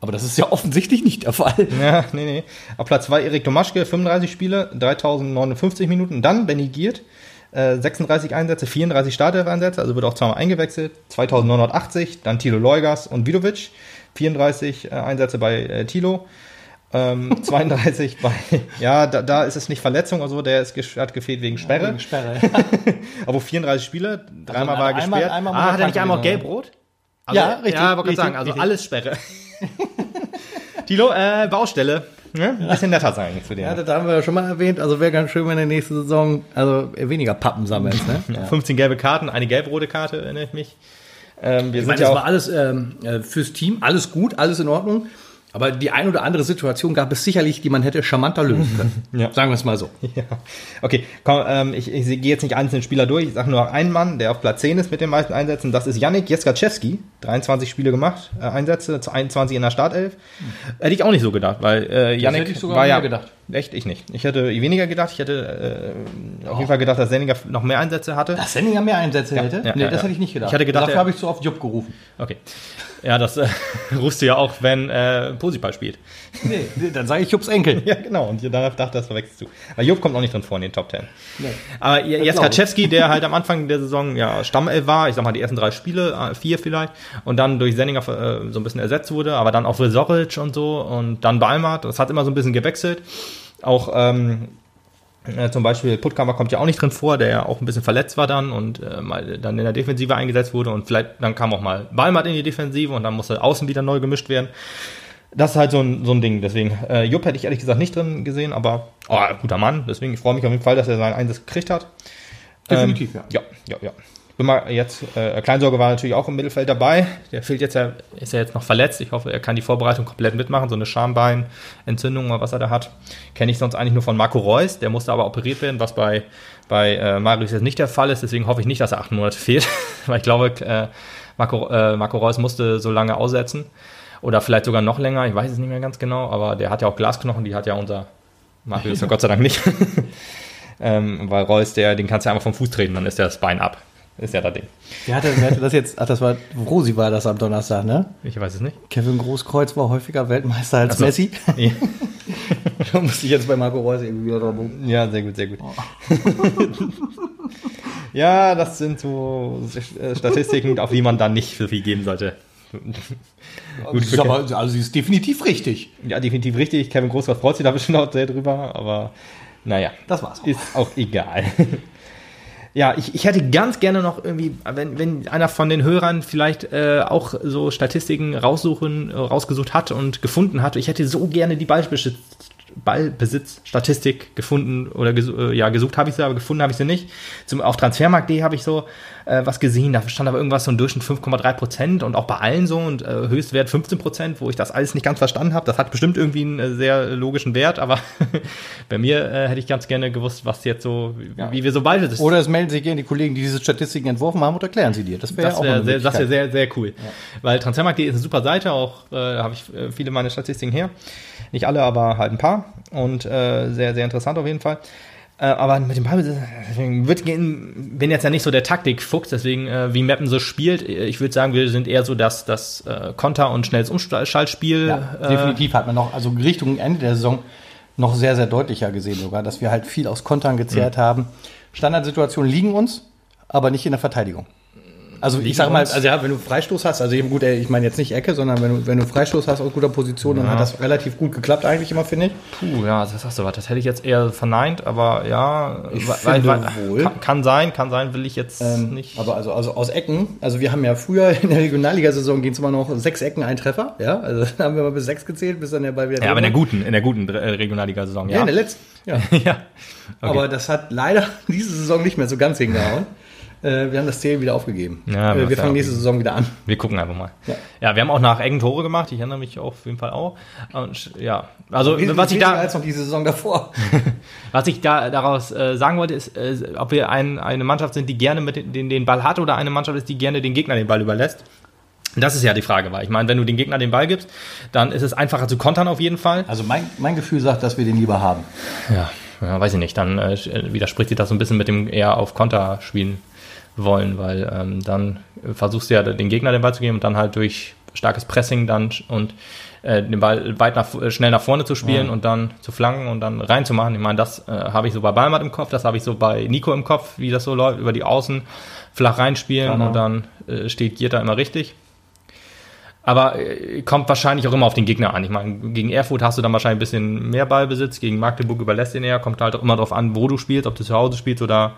Aber das ist ja offensichtlich nicht der Fall. Ja, nee, nee. Auf Platz 2 Erik Domaschke, 35 Spiele, 3059 Minuten. Dann Benny Giert, äh, 36 Einsätze, 34 Startelf-Einsätze, also wird auch zweimal eingewechselt. 2980, dann Tilo Leugers und Vidovic, 34 äh, Einsätze bei äh, Tilo. Ähm, 32 bei, ja, da, da ist es nicht Verletzung oder so, der ist, hat gefehlt wegen Sperre. Wegen Sperre. Aber 34 Spiele, dreimal Also war er einmal- gesperrt. einmal muss ah, er hat er nicht einmal auch gelb-rot? Ja, richtig, Ja, wollte gerade richtig, sagen, also richtig. alles Sperre. Tilo, äh, Baustelle. Ne? Ein bisschen netter sein für den. Ja, das haben wir ja schon mal erwähnt. Also wäre ganz schön, wenn in der nächsten Saison also weniger Pappen sammelst. Ne? Ja. 15 gelbe Karten, eine gelb-rote Karte, erinnere ich mich. Ähm, wir Ich sind meine, ja das auch. war alles ähm, äh, fürs Team, alles gut, alles in Ordnung. Aber die ein oder andere Situation gab es sicherlich, die man hätte charmanter lösen können. Ja. Sagen wir es mal so. Ja. Okay, komm, ähm, ich, ich gehe jetzt nicht einzelne Spieler durch. Ich sage nur noch einen Mann, der auf Platz 10 ist mit den meisten Einsätzen. Das ist Yannick Jeskaczewski. 23 Spiele gemacht, äh, Einsätze, zu 21 in der Startelf. Hätte ich auch nicht so gedacht, weil äh, Yannick hätte ich sogar war ja gedacht. Echt, ich nicht. Ich hätte weniger gedacht. Ich hätte äh, auf jeden Fall gedacht, dass Senninger noch mehr Einsätze hatte. Dass Senninger mehr Einsätze hätte? ja, nee, ja, das ja. hätte ich nicht gedacht. Ich hatte gedacht, Dafür habe ich zu oft Jupp gerufen. Okay. Ja, das äh, rufst du ja auch, wenn äh, Posiball spielt. Nee, dann sage ich Jupps Enkel. Ja, genau. Und danach dachte, das verwechselst du. Weil Jupp kommt auch nicht drin vor in den Top Ten. Nee. Aber J- glaub Jaskaczewski, der halt am Anfang der Saison ja Stammelf war, ich sag mal die ersten drei Spiele, äh, vier vielleicht, und dann durch Senninger äh, so ein bisschen ersetzt wurde, aber dann auch Resoric und so und dann Balmert, das hat immer so ein bisschen gewechselt. Auch ähm, äh, zum Beispiel Puttkammer kommt ja auch nicht drin vor, der ja auch ein bisschen verletzt war dann und äh, mal dann in der Defensive eingesetzt wurde und vielleicht dann kam auch mal Balmert in die Defensive und dann musste außen wieder neu gemischt werden. Das ist halt so ein, so ein Ding. Deswegen, äh, Jupp hätte ich ehrlich gesagt nicht drin gesehen, aber oh, guter Mann. Deswegen ich freue mich auf jeden Fall, dass er seinen Einsatz gekriegt hat. Definitiv, ähm, ja. Ja, ja, bin mal jetzt, äh, Kleinsorge war natürlich auch im Mittelfeld dabei. Der fehlt jetzt ja, ist ja jetzt noch verletzt. Ich hoffe, er kann die Vorbereitung komplett mitmachen. So eine Schambeinentzündung oder was er da hat. Kenne ich sonst eigentlich nur von Marco Reus. Der musste aber operiert werden, was bei, bei äh, Marius jetzt nicht der Fall ist. Deswegen hoffe ich nicht, dass er acht Monate fehlt. Weil ich glaube, äh, Marco, äh, Marco Reus musste so lange aussetzen. Oder vielleicht sogar noch länger. Ich weiß es nicht mehr ganz genau. Aber der hat ja auch Glasknochen. Die hat ja unser Marius ja Gott sei Dank nicht. ähm, weil Reus, der, den kannst du ja einfach vom Fuß treten, dann ist der das Bein ab. Ist ja das Ding. Wer hatte, wer hatte das jetzt? Ach, das war Rosi war das am Donnerstag, ne? Ich weiß es nicht. Kevin Großkreuz war häufiger Weltmeister als so. Messi. Ja. da musste ich jetzt bei Marco Reus irgendwie wieder drauf Ja, sehr gut, sehr gut. ja, das sind so äh, Statistiken, auf die man dann nicht so viel geben sollte. Gut, ist aber, also sie ist definitiv richtig. Ja, definitiv richtig. Kevin Großkreuz freut sich da bestimmt auch sehr drüber, aber naja, Das war's. auch. ist auch egal. Ja, ich, ich hätte ganz gerne noch irgendwie, wenn, wenn einer von den Hörern vielleicht äh, auch so Statistiken raussuchen, äh, rausgesucht hat und gefunden hat, ich hätte so gerne die Ballbesitz, Ballbesitzstatistik gefunden oder gesu äh, ja, gesucht habe ich sie, aber gefunden habe ich sie nicht. Zum, auf Transfermarkt.de habe ich so äh, was gesehen, da stand aber irgendwas so ein Durchschnitt 5,3 Prozent und auch bei allen so und äh, Höchstwert 15 Prozent, wo ich das alles nicht ganz verstanden habe. Das hat bestimmt irgendwie einen äh, sehr logischen Wert, aber bei mir äh, hätte ich ganz gerne gewusst, was jetzt so, wie, Ja. wie wir so Ballbesitz Oder es melden sich gerne die Kollegen, die diese Statistiken entworfen haben und erklären sie dir. Das wäre ja das auch wäre sehr, das wär Möglichkeit. sehr, sehr cool. Weil Transfermarkt.de ist eine super Seite, auch äh, da habe ich äh, viele meiner Statistiken her. Nicht alle, aber halt ein paar. Und äh, sehr, sehr interessant auf jeden Fall. Äh, aber mit dem deswegen wird gehen, bin jetzt ja nicht so der Taktikfuchs, deswegen äh, wie Mappen so spielt. Ich würde sagen, wir sind eher so das, das äh, Konter- und schnelles Umschaltspiel. Ja, äh, definitiv hat man noch, also Richtung Ende der Saison noch sehr, sehr deutlicher gesehen sogar, dass wir halt viel aus Kontern gezehrt Mhm. haben. Standardsituationen liegen uns, aber nicht in der Verteidigung. Also ich sag mal, also ja, wenn du Freistoß hast, also eben gut, ich meine jetzt nicht Ecke, sondern wenn du, wenn du Freistoß hast aus guter Position, dann Ja. hat das relativ gut geklappt eigentlich immer, finde ich. Puh, ja, das hast du was. Das hätte ich jetzt eher verneint, aber ja, Ich wa- finde wohl. Kann, kann sein, kann sein, will ich jetzt Ähm, nicht. Aber also, also aus Ecken, also wir haben ja früher in der Regionalligasaison gehen es immer noch sechs Ecken, ein Treffer, ja, also dann haben wir mal bis sechs gezählt, bis dann der Ball wieder ja, aber in der guten, in der guten äh, Regionalliga-Saison, Ja, ja. in der letzten, ja. ja. Okay. Aber das hat leider diese Saison nicht mehr so ganz hingehauen. Äh, wir haben das Zählen wieder aufgegeben. Ja, äh, das wir fangen nächste okay. Saison wieder an. Wir gucken einfach mal. Ja. Ja. wir haben auch nach engen Tore gemacht. Ich erinnere mich auf jeden Fall auch. Und ja, also was ich da, als noch diese Saison davor. was ich da daraus äh, sagen wollte, ist, äh, ob wir ein, eine Mannschaft sind, die gerne mit den, den, den Ball hat oder eine Mannschaft ist, die gerne den Gegner den Ball überlässt. Das ist ja die Frage, weil ich meine, wenn du den Gegner den Ball gibst, dann ist es einfacher zu kontern auf jeden Fall. Also mein, mein Gefühl sagt, dass wir den lieber haben. Ja, ja weiß ich nicht. Dann äh, widerspricht sich das so ein bisschen mit dem eher auf Konter spielen wollen, weil ähm, dann versuchst du ja den Gegner den Ball zu geben und dann halt durch starkes Pressing dann und äh, den Ball weit nach, äh, schnell nach vorne zu spielen Ja. und dann zu flanken und dann reinzumachen. Ich meine, das äh, habe ich so bei Balmat im Kopf, das habe ich so bei Nico im Kopf, wie das so läuft, über die Außen flach reinspielen Genau. und dann äh, steht Gierta immer richtig. Aber äh, kommt wahrscheinlich auch immer auf den Gegner an. Ich meine, gegen Erfurt hast du dann wahrscheinlich ein bisschen mehr Ballbesitz, gegen Magdeburg überlässt den eher, kommt halt auch immer darauf an, wo du spielst, ob du zu Hause spielst oder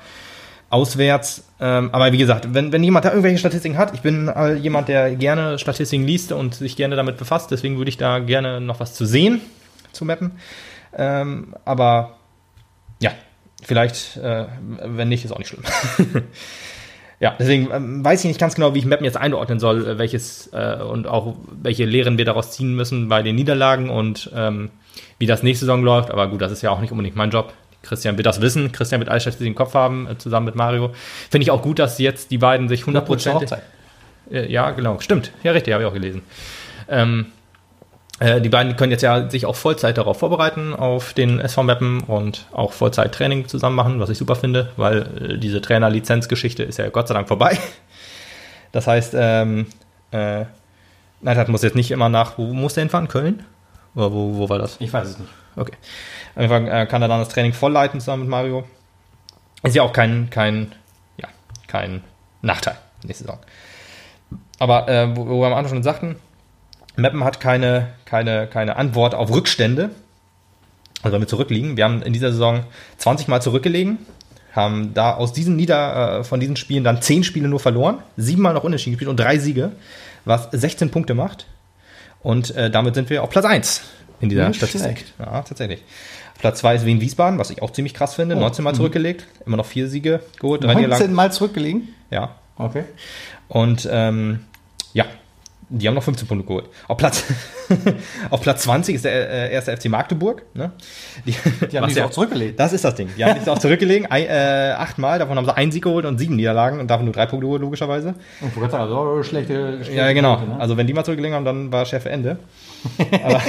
auswärts. Ähm, aber wie gesagt, wenn, wenn jemand da irgendwelche Statistiken hat, ich bin äh, jemand, der gerne Statistiken liest und sich gerne damit befasst, deswegen würde ich da gerne noch was zu sehen zu mappen. Ähm, aber ja, vielleicht, äh, wenn nicht, ist auch nicht schlimm. Ja, deswegen ähm, weiß ich nicht ganz genau, wie ich Mappen jetzt einordnen soll, äh, welches äh, und auch welche Lehren wir daraus ziehen müssen bei den Niederlagen und ähm, wie das nächste Saison läuft. Aber gut, das ist ja auch nicht unbedingt mein Job. Christian wird das wissen. Christian wird alles Statistiken im Kopf haben, äh, zusammen mit Mario. Finde ich auch gut, dass jetzt die beiden sich 100 Prozent. Äh, Ja, genau, stimmt. Ja, richtig, habe ich auch gelesen. Ähm, äh, die beiden können jetzt ja sich auch Vollzeit darauf vorbereiten, auf den SV Mappen und auch Vollzeit-Training zusammen machen, was ich super finde, weil äh, diese Trainerlizenzgeschichte ist ja Gott sei Dank vorbei. Das heißt, ähm, äh, Neidhardt muss jetzt nicht immer nach, wo muss der hinfahren? Köln? Oder wo, wo war das? Ich weiß es nicht. Okay. Fall äh, kann er dann das Training vollleiten zusammen mit Mario. Ist ja auch kein, kein, ja, kein Nachteil nächste Saison. Aber äh, wo, wo wir am Anfang schon sagten, Meppen hat keine, keine, keine Antwort auf Rückstände. Also wenn wir zurückliegen. Wir haben in dieser Saison 20 Mal zurückgelegen, haben da aus diesen Nieder, äh, von diesen Spielen dann 10 Spiele nur verloren, 7 Mal noch unentschieden gespielt und 3 Siege, was 16 Punkte macht. Und äh, damit sind wir auf Platz 1 in dieser Nicht Statistik. schlecht. Ja, tatsächlich. Platz 2 ist Wien Wiesbaden, was ich auch ziemlich krass finde. 19 Mal zurückgelegt, immer noch 4 Siege geholt, drei 19 Niederlagen. Mal zurückgelegen. Ja. Okay. Und ähm, ja, die haben noch 15 Punkte geholt. Auf Platz, auf Platz 20 ist der äh, erste FC Magdeburg. Ne? Die, die haben ja- auch zurückgelegt. Das ist das Ding. Die haben sich auch zurückgelegen. Ein, äh, achtmal, davon haben sie einen Sieg geholt und sieben Niederlagen und davon nur drei Punkte geholt, logischerweise. Und sagen, also schlechte, schlechte Ja, genau. Quote, ne? Also wenn die mal zurückgelegen haben, dann war Chef Ende. Aber,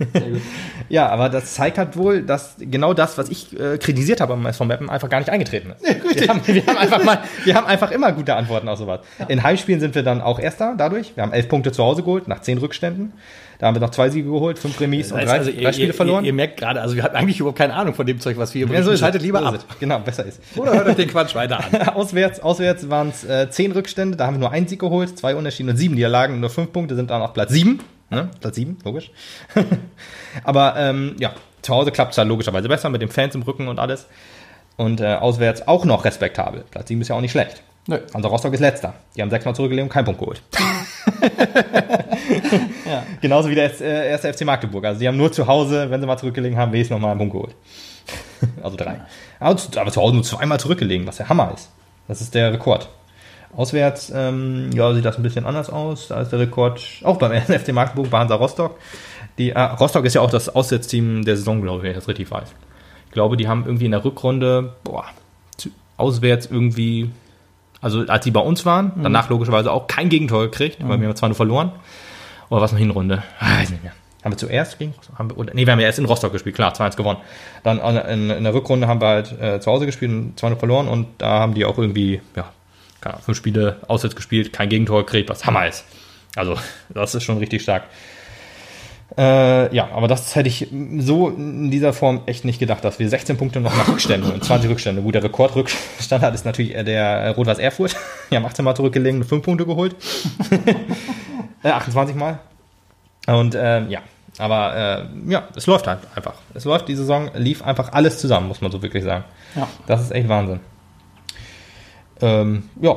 ja, aber das zeigt halt wohl, dass genau das, was ich äh, kritisiert habe am SV Mappen, einfach gar nicht eingetreten ist. wir, haben, wir, haben einfach mal, wir haben einfach immer gute Antworten auf sowas. In Heimspielen sind wir dann auch Erster dadurch. Wir haben elf Punkte zu Hause geholt, nach zehn Rückständen. Da haben wir noch zwei Siege geholt, fünf Remis und drei, also, drei Spiele ihr, verloren. Ihr, ihr merkt gerade, also wir hatten eigentlich überhaupt keine Ahnung von dem Zeug, was wir Ja, so. Schaltet lieber So ab. ist. Genau, besser ist. Oder hört euch den Quatsch weiter an. auswärts auswärts waren es äh, zehn Rückstände, da haben wir nur einen Sieg geholt, zwei Unentschieden und sieben Niederlagen, nur fünf Punkte sind dann auf Platz sieben. Ne? Platz sieben, logisch. Aber ähm, ja, zu Hause klappt es halt logischerweise besser mit den Fans im Rücken und alles. Und äh, auswärts auch noch respektabel. Platz sieben ist ja auch nicht schlecht. Nö. Also Rostock ist letzter. Die haben sechsmal zurückgelegt und keinen Punkt geholt. Ja. Genauso wie der äh, erste FC Magdeburg. Also die haben nur zu Hause, wenn sie mal zurückgelegen haben, wenigstens noch mal einen Punkt geholt. also drei. Aber zu, aber zu Hause nur zweimal zurückgelegen, was der Hammer ist. Das ist der Rekord. Auswärts, ähm, ja, sieht das ein bisschen anders aus. Da ist der Rekord auch beim FC Magdeburg, bei Hansa Rostock. Die, äh, Rostock ist ja auch das Auswärtsteam der Saison, glaube ich, wenn ich das richtig weiß. Ich glaube, die haben irgendwie in der Rückrunde, boah, auswärts irgendwie, also als sie bei uns waren, danach logischerweise auch kein Gegentor gekriegt, weil wir haben zwar nur verloren. Oder was noch Hinrunde? Ah, weiß nicht mehr. Haben wir zuerst gegen Rostock? Haben wir, oder, nee, wir haben ja erst in Rostock gespielt, klar, 2-1 gewonnen. Dann in, in der Rückrunde haben wir halt äh, zu Hause gespielt und 2-0 verloren und da haben die auch irgendwie, ja, keine Ahnung, fünf Spiele auswärts gespielt, kein Gegentor gekriegt, was Hammer ist. Also, das ist schon richtig stark. Äh, ja, aber das hätte ich so in dieser Form echt nicht gedacht, dass wir 16 Punkte noch nach Rückstände und 20 Rückstände. Gut, der Rekordrückstand hat ist natürlich äh, der Rot-Weiß Erfurt. Die haben 18 Mal zurückgelegen und 5 Punkte geholt. äh, 28 Mal. Und ähm, ja, aber äh, ja, es läuft halt einfach. Es läuft, die Saison lief einfach alles zusammen, muss man so wirklich sagen. Ja. Das ist echt Wahnsinn. Ähm, ja,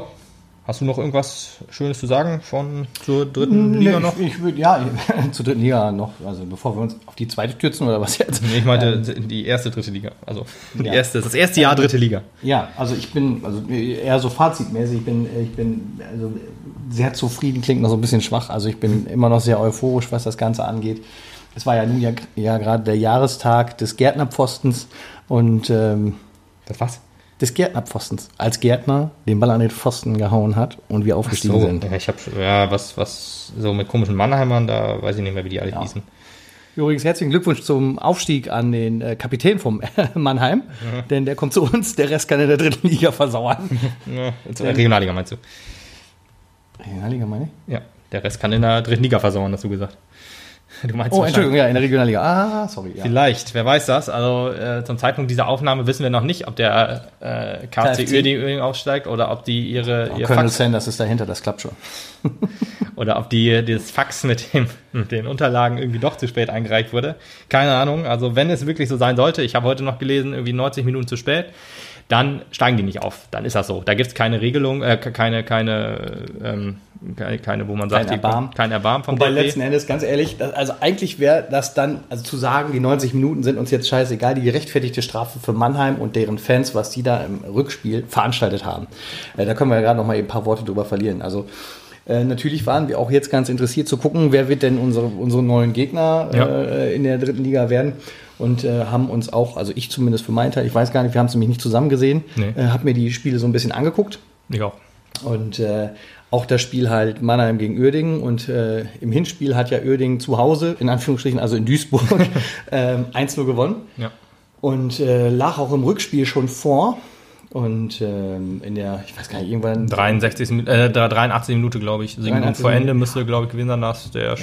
hast du noch irgendwas Schönes zu sagen von zur dritten Liga noch? Ich, ich würde, ja, zur dritten Liga noch, also bevor wir uns auf die zweite stürzen oder was jetzt? Nee, ich meinte die erste dritte Liga. Also die Ja. erste, das erste Jahr dritte Liga. Ja, also ich bin, also eher so fazitmäßig, ich bin, ich bin also sehr zufrieden, klingt noch so ein bisschen schwach. Also ich bin immer noch sehr euphorisch, was das Ganze angeht. Es war ja nun ja, ja gerade der Jahrestag des Gärtnerpfostens und ähm, Das was? Des Gärtnerpfostens, als Gärtner den Ball an den Pfosten gehauen hat und wir aufgestiegen sind. Ja, ich habe ja was was so mit komischen Mannheimern, da weiß ich nicht mehr, wie die alle hießen. Übrigens herzlichen Glückwunsch zum Aufstieg an den äh, Kapitän vom Mannheim, denn der kommt zu uns, der Rest kann in der dritten Liga versauern. Ja, zur Regionalliga meinst du? Regionalliga meine ich? Ja, der Rest kann in der dritten Liga versauen, hast du gesagt. Du meinst Oh, Entschuldigung, ja, in der Regionalliga. Ah, sorry. Ja. Vielleicht, wer weiß das. Also äh, zum Zeitpunkt dieser Aufnahme wissen wir noch nicht, ob der äh, KFC. Uerdingen aufsteigt oder ob die ihre ihr Colonel Fax Sanders ist dahinter, das klappt schon. oder ob die das Fax mit, dem, mit den Unterlagen irgendwie doch zu spät eingereicht wurde. Keine Ahnung. Also wenn es wirklich so sein sollte, ich habe heute noch gelesen, irgendwie 90 Minuten zu spät, dann steigen die nicht auf. Dann ist das so. Da gibt es keine Regelung, äh, keine, keine, ähm, keine, keine, wo man sagt, Kein die- Erbarmen. kein Erbarmen vom Wobei DFB. letzten Endes, ganz ehrlich, das, also eigentlich wäre das dann, also zu sagen, die 90 Minuten sind uns jetzt scheißegal, die gerechtfertigte Strafe für Mannheim und deren Fans, was die da im Rückspiel veranstaltet haben. Äh, da können wir ja gerade noch mal ein paar Worte drüber verlieren. Also äh, natürlich waren wir auch jetzt ganz interessiert zu gucken, wer wird denn unsere, unsere neuen Gegner Ja. äh, in der dritten Liga werden. Und äh, haben uns auch, also ich zumindest für meinen Teil, ich weiß gar nicht, wir haben es nämlich nicht zusammen gesehen, Nee. äh, habe mir die Spiele so ein bisschen angeguckt. Ich auch. Und äh, auch das Spiel halt Mannheim gegen Uerdingen. Und äh, im Hinspiel hat ja Uerdingen zu Hause, in Anführungsstrichen, also in Duisburg, ähm, 1-0 gewonnen. Ja. Und äh, lag auch im Rückspiel schon vor. Und ähm, in der, ich weiß gar nicht, irgendwann. 63, Min- äh, 83 Minute, glaube ich. Sieben Minuten 83 vor Ende müsste, glaube ich, gewesen sein, dass der,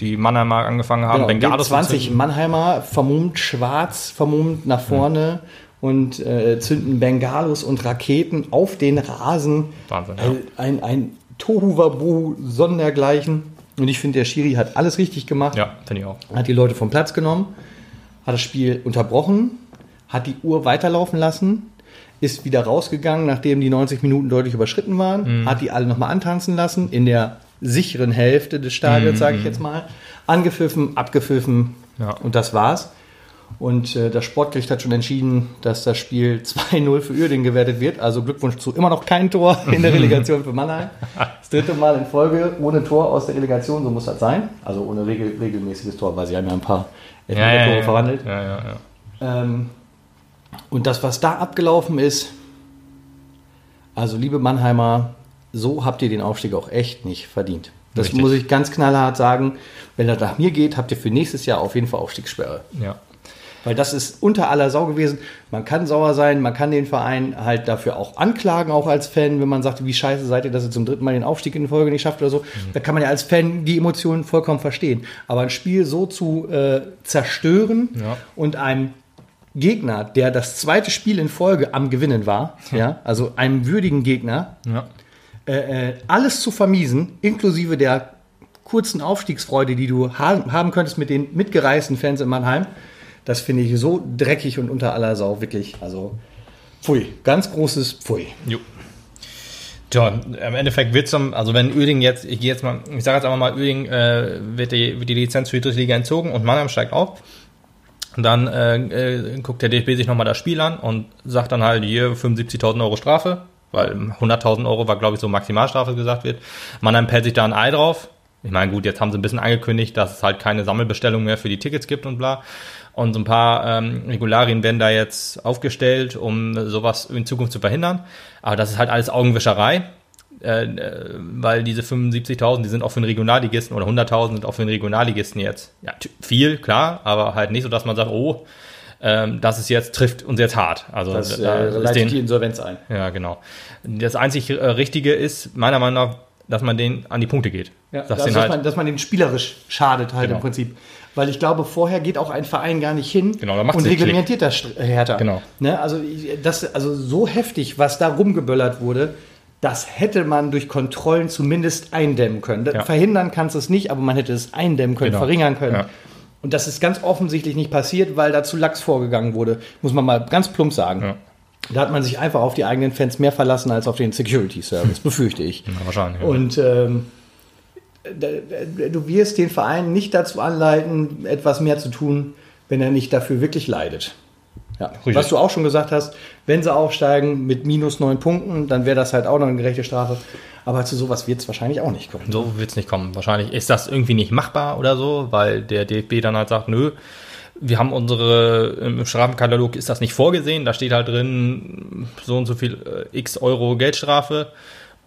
die Mannheimer angefangen haben. Genau, Bengalos 20 zünden. Mannheimer vermummt schwarz, vermummt nach vorne und äh, zünden Bengalos und Raketen auf den Rasen. Wahnsinn, ja. Ein, ein, ein Tohuwabohu sondergleichen. Und ich finde, der Schiri hat alles richtig gemacht. Ja, finde ich auch. Hat die Leute vom Platz genommen, hat das Spiel unterbrochen, hat die Uhr weiterlaufen lassen, ist wieder rausgegangen, nachdem die 90 Minuten deutlich überschritten waren, hat die alle nochmal antanzen lassen, in der sicheren Hälfte des Stadions, sage ich jetzt mal, angepfiffen, abgepfiffen Ja. und das war's. Und äh, das Sportgericht hat schon entschieden, dass das Spiel 2-0 für Uerdingen gewertet wird. Also Glückwunsch zu immer noch kein Tor in der Relegation für Mannheim. Das dritte Mal in Folge ohne Tor aus der Relegation, so muss das sein. Also ohne regel regelmäßiges Tor, weil sie haben ja ein paar Ja, ja, Tore ja, verwandelt. Ja, ja, ja. Ähm, und das, was da abgelaufen ist, also liebe Mannheimer, so habt ihr den Aufstieg auch echt nicht verdient. Das Richtig. muss ich ganz knallhart sagen. Wenn das nach mir geht, habt ihr für nächstes Jahr auf jeden Fall Aufstiegssperre. ja. Weil das ist unter aller Sau gewesen. Man kann sauer sein, man kann den Verein halt dafür auch anklagen, auch als Fan, wenn man sagt, wie scheiße seid ihr, dass ihr zum dritten Mal den Aufstieg in Folge nicht schafft oder so. Da kann man ja als Fan die Emotionen vollkommen verstehen. Aber ein Spiel so zu äh, zerstören Ja. und einem Gegner, der das zweite Spiel in Folge am Gewinnen war, ja, also einem würdigen Gegner, ja. äh, äh, alles zu vermiesen, inklusive der kurzen Aufstiegsfreude, die du ha haben könntest mit den mitgereisten Fans in Mannheim, das finde ich so dreckig und unter aller Sau, wirklich. Also, pfui, ganz großes Pfui. Jo. Tja, im Endeffekt wird zum, also wenn Uerdingen jetzt, ich gehe jetzt mal, ich sage jetzt einfach mal, Uerdingen äh, wird, die, wird die Lizenz für die dritte Liga entzogen und Mannheim steigt auf. Dann äh, äh, guckt der DFB sich nochmal das Spiel an und sagt dann halt hier 75.000 Euro Strafe, weil 100.000 Euro war, glaube ich, so Maximalstrafe gesagt wird. Mannheim pellt sich da ein Ei drauf. Ich meine, gut, jetzt haben sie ein bisschen angekündigt, dass es halt keine Sammelbestellung mehr für die Tickets gibt und bla. Und so ein paar ähm, Regularien werden da jetzt aufgestellt, um sowas in Zukunft zu verhindern. Aber das ist halt alles Augenwischerei, äh, äh, weil diese 75.000, die sind auch für den Regionalligisten oder 100.000 sind auch für den Regionalligisten jetzt. Ja, viel, klar, aber halt nicht so, dass man sagt, oh, ähm, das ist jetzt, trifft uns jetzt hart. Also Das äh, da leitet den, die Insolvenz ein. ja, genau. Das einzig äh, Richtige ist, meiner Meinung nach, dass man denen an die Punkte geht. Ja, dass, dass, halt, man, dass man dem spielerisch schadet halt Genau. im Prinzip. Weil ich glaube, vorher geht auch ein Verein gar nicht hin Genau, und reglementiert das str- härter. Genau. Ne, also, das, also so heftig, was da rumgeböllert wurde, das hätte man durch Kontrollen zumindest eindämmen können. Ja. Verhindern kannst du es nicht, aber man hätte es eindämmen können, Genau. verringern können. Ja. Und das ist ganz offensichtlich nicht passiert, weil da zu lax vorgegangen wurde, muss man mal ganz plump sagen. Ja. Da hat man sich einfach auf die eigenen Fans mehr verlassen als auf den Security Service, befürchte ich. Ja, wahrscheinlich. Und ähm, du wirst den Verein nicht dazu anleiten, etwas mehr zu tun, wenn er nicht dafür wirklich leidet. Ja. Was du auch schon gesagt hast, wenn sie aufsteigen mit minus neun Punkten, dann wäre das halt auch noch eine gerechte Strafe. Aber zu sowas wird es wahrscheinlich auch nicht kommen. So wird es nicht kommen. Wahrscheinlich ist das irgendwie nicht machbar oder so, weil der DFB dann halt sagt, nö, wir haben unsere, im Strafenkatalog ist das nicht vorgesehen, da steht halt drin, so und so viel äh, x Euro Geldstrafe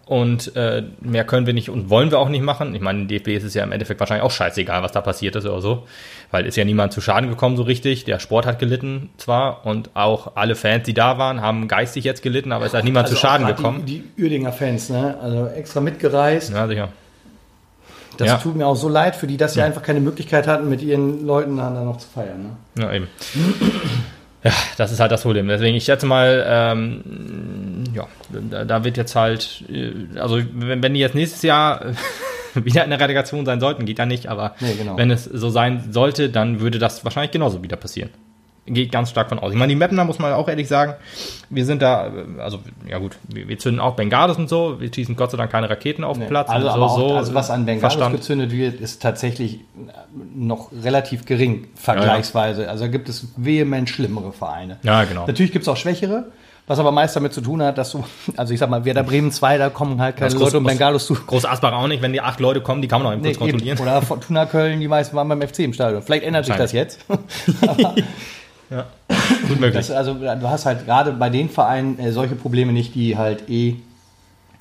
und äh, mehr können wir nicht und wollen wir auch nicht machen. Ich meine, DFB ist es ja im Endeffekt wahrscheinlich auch scheißegal, was da passiert ist oder so, weil ist ja niemand zu Schaden gekommen so richtig. Der Sport hat gelitten zwar und auch alle Fans, die da waren, haben geistig jetzt gelitten, aber es ist halt niemand zu auch Schaden gekommen. Die, die Uerdinger Fans, ne? Also extra mitgereist. Ja, sicher. Das Ja. tut mir auch so leid für die, dass sie einfach keine Möglichkeit hatten, mit ihren Leuten dann noch zu feiern. Ne? Ja, eben. Ja, das ist halt das Problem. Deswegen, ich schätze mal, ähm, ja, da, da wird jetzt halt, äh, also wenn, wenn die jetzt nächstes Jahr wieder in der Relegation sein sollten, geht ja nicht, aber Nee, genau. wenn es so sein sollte, dann würde das wahrscheinlich genauso wieder passieren. Geht ganz stark von aus. Ich meine, die Mapner muss man auch ehrlich sagen, wir sind da, äh, also ja gut, wir, wir zünden auch Bengalos und so, wir schießen Gott sei Dank keine Raketen auf den Platz. Also, aber so, auch, so also was an Bengalos Verstand. gezündet wird, ist tatsächlich noch relativ gering vergleichsweise. Also da gibt es vehement schlimmere Vereine. Ja, genau. Natürlich gibt es auch schwächere, was aber meist damit zu tun hat, dass du, also ich sag mal, Werder Bremen 2, da kommen halt keine Das Leute, um Bengalos zu. Groß Asbach auch nicht, wenn die acht Leute kommen, die kann man auch eben kurz Nee, eben. kontrollieren. Oder Fortuna Köln, die meisten waren beim FC im Stadion. Vielleicht ändert sich das jetzt. Ja, gut möglich. Das, also du hast halt gerade bei den Vereinen äh, solche Probleme nicht, die halt eh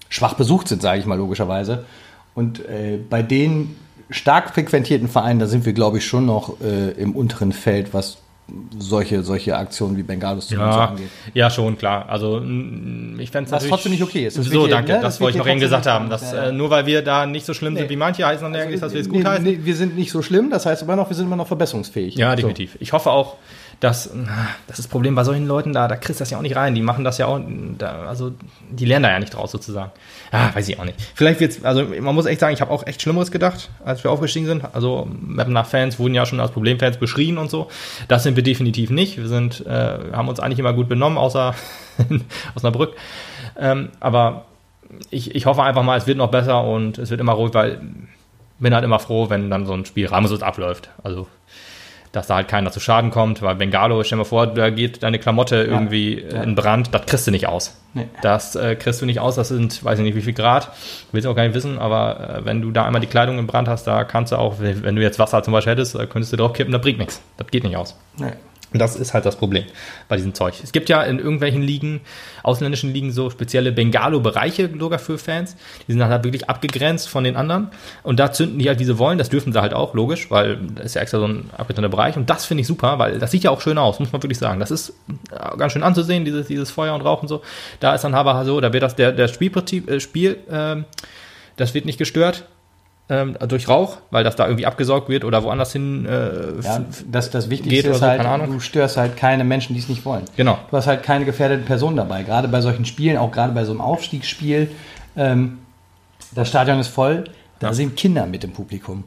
schwach besucht sind, sage ich mal logischerweise. Und äh, bei den stark frequentierten Vereinen, da sind wir, glaube ich, schon noch äh, im unteren Feld, was solche, solche Aktionen wie Bengalos zu uns Ja, angeht. ja, schon, klar. Also ich fände es Was trotzdem nicht okay ist. Das so, danke. ne, das das wollte ich noch eben gesagt haben. Dass, nicht- ja, ja. äh, nur weil wir da nicht so schlimm Nee. sind wie manche, heißt dann nicht, dass wir es gut nee, heißen. nee, wir sind nicht so schlimm, das heißt aber noch, wir sind immer noch verbesserungsfähig. Ja, So. definitiv. Ich hoffe auch, dass na, das ist das Problem bei solchen Leuten da, da kriegst du das ja auch nicht rein. Die machen das ja auch, da, also die lernen da ja nicht draus sozusagen. Ah, weiß ich auch nicht. Vielleicht wird's, also man muss echt sagen, ich habe auch echt Schlimmeres gedacht, als wir aufgestiegen sind. Also Mapner-Fans wurden ja schon als Problemfans beschrien und so. Das sind wir definitiv nicht. Wir sind, äh, haben uns eigentlich immer gut benommen, außer in Osnabrück. Ähm, aber ich, ich hoffe einfach mal, es wird noch besser und es wird immer ruhig, weil bin halt immer froh, wenn dann so ein Spiel reibungslos abläuft. Also dass da halt keiner zu Schaden kommt, weil Bengalo, stell dir mal vor, da geht deine Klamotte irgendwie ja. in Brand, das kriegst du nicht aus. Nee. Das äh, kriegst du nicht aus, das sind, weiß ich nicht, wie viel Grad, willst auch gar nicht wissen, aber äh, wenn du da einmal die Kleidung in Brand hast, da kannst du auch, wenn du jetzt Wasser zum Beispiel hättest, da könntest du drauf kippen, das bringt nichts. Das geht nicht aus. Nee. Und das ist halt das Problem bei diesem Zeug. Es gibt ja in irgendwelchen Ligen, ausländischen Ligen, so spezielle Bengalo-Bereiche sogar für Fans. Die sind halt wirklich abgegrenzt von den anderen. Und da zünden die halt, wie sie wollen. Das dürfen sie halt auch, logisch, weil das ist ja extra so ein abgetrennter Bereich. Und das finde ich super, weil das sieht ja auch schön aus, muss man wirklich sagen. Das ist äh, ganz schön anzusehen, dieses, dieses Feuer und Rauch und so. Da ist dann aber so, da wird das, der, der Spielprinzip, äh, Spiel, äh, das wird nicht gestört ähm, durch Rauch, weil das da irgendwie abgesaugt wird oder woanders hin. Äh, Ja, das, das Wichtigste ist so, halt, du störst halt keine Menschen, die es nicht wollen. Genau. Du hast halt keine gefährdeten Personen dabei. Gerade bei solchen Spielen, auch gerade bei so einem Aufstiegsspiel, ähm, das Stadion ist voll, da Ja. sind Kinder mit im Publikum.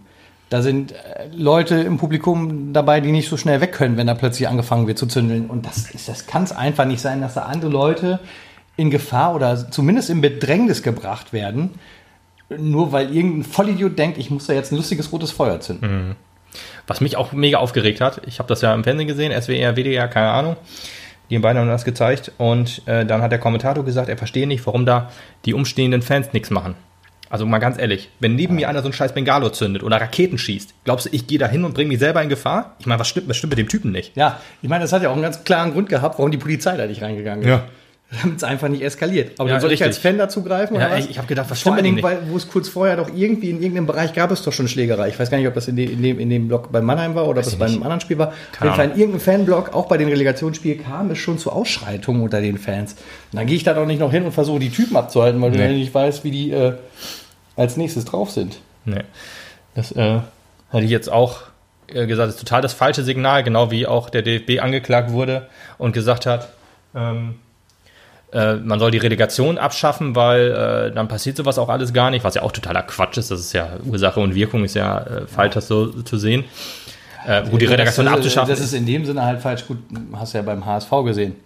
Da sind äh, Leute im Publikum dabei, die nicht so schnell weg können, wenn da plötzlich angefangen wird zu zündeln. Und das, ist- das kann es einfach nicht sein, dass da andere Leute in Gefahr oder zumindest in Bedrängnis gebracht werden, nur weil irgendein Vollidiot denkt, ich muss da jetzt ein lustiges rotes Feuer zünden. Was mich auch mega aufgeregt hat, ich habe das ja im Fernsehen gesehen, SWR, WDR, keine Ahnung. Die beiden haben das gezeigt und äh, dann hat der Kommentator gesagt, er verstehe nicht, warum da die umstehenden Fans nichts machen. Also mal ganz ehrlich, wenn neben mir einer so einen scheiß Bengalo zündet oder Raketen schießt, glaubst du, ich gehe da hin und bringe mich selber in Gefahr? Ich meine, was stimmt, was stimmt mit dem Typen nicht? Ja, ich meine, das hat ja auch einen ganz klaren Grund gehabt, warum die Polizei da nicht reingegangen ist. Ja. Damit es einfach nicht eskaliert. Aber Ja, dann soll ich richtig. als Fan dazugreifen? Ja, oder was? ich- ich hab gedacht, was Vor allen stimmt Dingen, weil wo es kurz vorher doch irgendwie in irgendeinem Bereich gab es doch schon Schlägerei. Ich weiß gar nicht, ob das in, de, in, dem, in dem Block bei Mannheim war oder ob das ich bei einem anderen Spiel war. Keine Auf jeden Fall in irgendeinem Fanblock, auch bei den Relegationsspielen, kam es schon zu Ausschreitungen unter den Fans. Und dann gehe ich da doch nicht noch hin und versuche, die Typen abzuhalten, weil du Nee. ja nicht weißt, wie die äh, als nächstes drauf sind. Nee. Das äh, hatte ich jetzt auch äh, gesagt, das ist total das falsche Signal, genau wie auch der DFB angeklagt wurde und gesagt hat, ähm, äh, man soll die Relegation abschaffen, weil äh, dann passiert sowas auch alles gar nicht, was ja auch totaler Quatsch ist. Das ist ja Ursache und Wirkung, ist ja äh, falsch, das so zu sehen. Äh, gut, die Relegation das, abzuschaffen. Das ist in dem Sinne halt falsch. Gut, hast du ja beim HSV gesehen.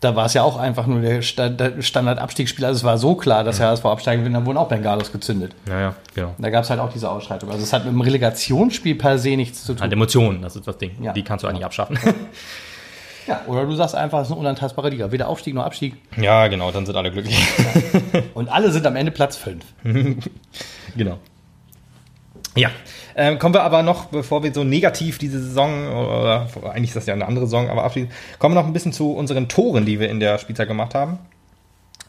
Da war es ja auch einfach nur der Sta- der Standardabstiegsspiel. Also es war so klar, dass der HSV absteigen will, dann wurden auch Bengalos gezündet. naja, genau. Da gab es halt auch diese Ausschreitung. Also es hat mit dem Relegationsspiel per se nichts zu tun. Halt Emotionen, das ist das Ding. Ja. Die kannst du eigentlich abschaffen. Ja, oder du sagst einfach, es ist eine unantastbare Liga. Weder Aufstieg noch Abstieg. ja, genau, dann sind alle glücklich. Und alle sind am Ende Platz 5. Genau. Ja, ähm, kommen wir aber noch, bevor wir so negativ diese Saison, oder eigentlich ist das ja eine andere Saison, aber abschließen, kommen wir noch ein bisschen zu unseren Toren, die wir in der Spielzeit gemacht haben.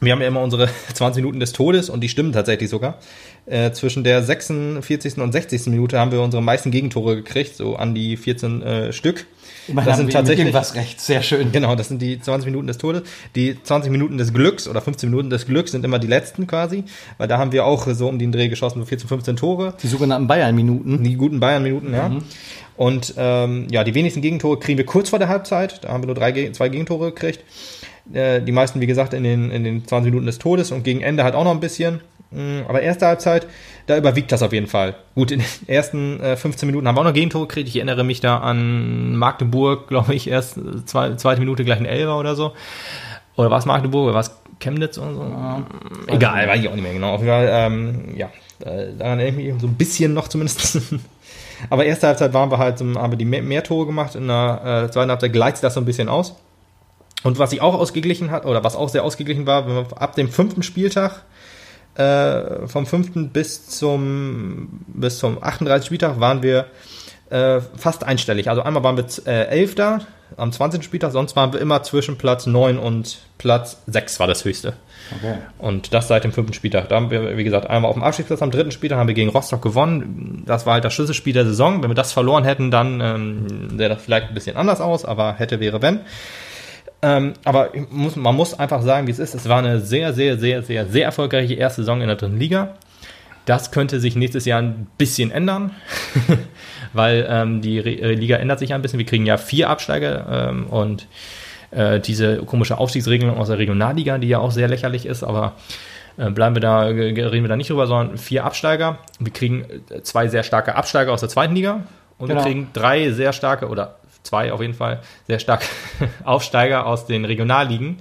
Wir haben ja immer unsere 20 Minuten des Todes und die stimmen tatsächlich sogar. Äh, zwischen der 46. und 60. Minute haben wir unsere meisten Gegentore gekriegt, so an die 14 äh, Stück. Immerhin das sind tatsächlich irgendwas recht. Sehr schön. Genau, das sind die 20 Minuten des Todes. Die 20 Minuten des Glücks oder 15 Minuten des Glücks sind immer die letzten quasi, weil da haben wir auch so um den Dreh geschossen, so 14, 15 Tore. Die sogenannten Bayern-Minuten. Die guten Bayern-Minuten, ja. Mhm. Und ähm, ja, die wenigsten Gegentore kriegen wir kurz vor der Halbzeit. Da haben wir nur drei, zwei Gegentore gekriegt. Äh, die meisten, wie gesagt, in den, in den 20 Minuten des Todes und gegen Ende halt auch noch ein bisschen. Mm, Aber erste Halbzeit, da überwiegt das auf jeden Fall. Gut, in den ersten äh, 15 Minuten haben wir auch noch Gegentore gekriegt. Ich erinnere mich da an Magdeburg, glaube ich, erst äh, zwei, zweite Minute gleich ein Elfer oder so. Oder war es Magdeburg oder war es Chemnitz oder so? Egal, weiß ich auch nicht mehr genau. Auf jeden Fall, ähm, ja, äh, daran erinnere ich mich so ein bisschen noch zumindest. Aber erste Halbzeit waren wir halt, ähm, haben wir die mehr, mehr Tore gemacht. In der äh, zweiten Halbzeit gleicht das so ein bisschen aus. Und was sich auch ausgeglichen hat, oder was auch sehr ausgeglichen war, wenn wir ab dem fünften Spieltag, äh, vom fünften bis zum, bis zum 38. Spieltag waren wir äh, fast einstellig. Also einmal waren wir äh, Elfter am 20. Spieltag, sonst waren wir immer zwischen Platz 9 und Platz 6 war das höchste. Okay. Und das seit dem fünften Spieltag. Da haben wir, wie gesagt, einmal auf dem Abstiegsplatz am dritten Spieltag haben wir gegen Rostock gewonnen. Das war halt das Schlüsselspiel der Saison. Wenn wir das verloren hätten, dann ähm, sähe das vielleicht ein bisschen anders aus, aber hätte, wäre, wenn. Ähm, aber muss, man muss einfach sagen, wie es ist. Es war eine sehr, sehr, sehr, sehr, sehr erfolgreiche erste Saison in der dritten Liga. Das könnte sich nächstes Jahr ein bisschen ändern, weil ähm, die Re äh, Liga ändert sich ein bisschen. Wir kriegen ja vier Absteiger ähm, und äh, diese komische Aufstiegsregelung aus der Regionalliga, die ja auch sehr lächerlich ist, aber äh, bleiben wir da, reden wir da nicht drüber, sondern vier Absteiger. Wir kriegen äh, zwei sehr starke Absteiger aus der zweiten Liga und Genau. wir kriegen drei sehr starke oder zwei auf jeden Fall sehr starke Aufsteiger aus den Regionalligen.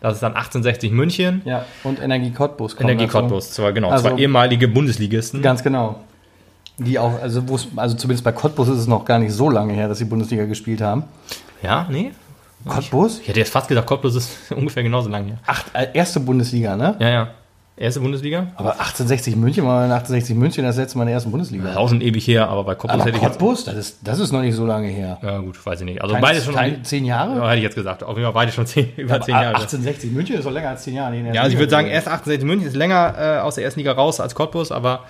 Das ist dann 1860 München, Ja, und Energie Cottbus. Energie dazu. Cottbus, zwar genau, Also- zwei ehemalige Bundesligisten. Ganz genau. Die auch, also, also zumindest bei Cottbus ist es noch gar nicht so lange her, dass sie Bundesliga gespielt haben. Ja, nee. Cottbus? Ich hätte jetzt fast gesagt, Cottbus ist ungefähr genauso lang her. Ach, äh, erste Bundesliga, ne? Ja, ja. Erste Bundesliga? Aber 1860 München war in 1860 München das letzte Mal in der ersten Bundesliga. Auch schon ewig her, aber bei Cottbus Aber hätte ich jetzt. Cottbus, das ist, das ist noch nicht so lange her. Ja, gut, weiß ich nicht. Also Kein- beide schon. kein- zehn Jahre? Ja, hätte ich jetzt gesagt. Auf jeden Fall beide schon zehn, über Aber zehn Jahre. 1860 München ist doch länger als zehn Jahre. nicht in der Ja, also ich würde sagen, erst 1860 München ist länger äh, aus der ersten Liga raus als Cottbus, aber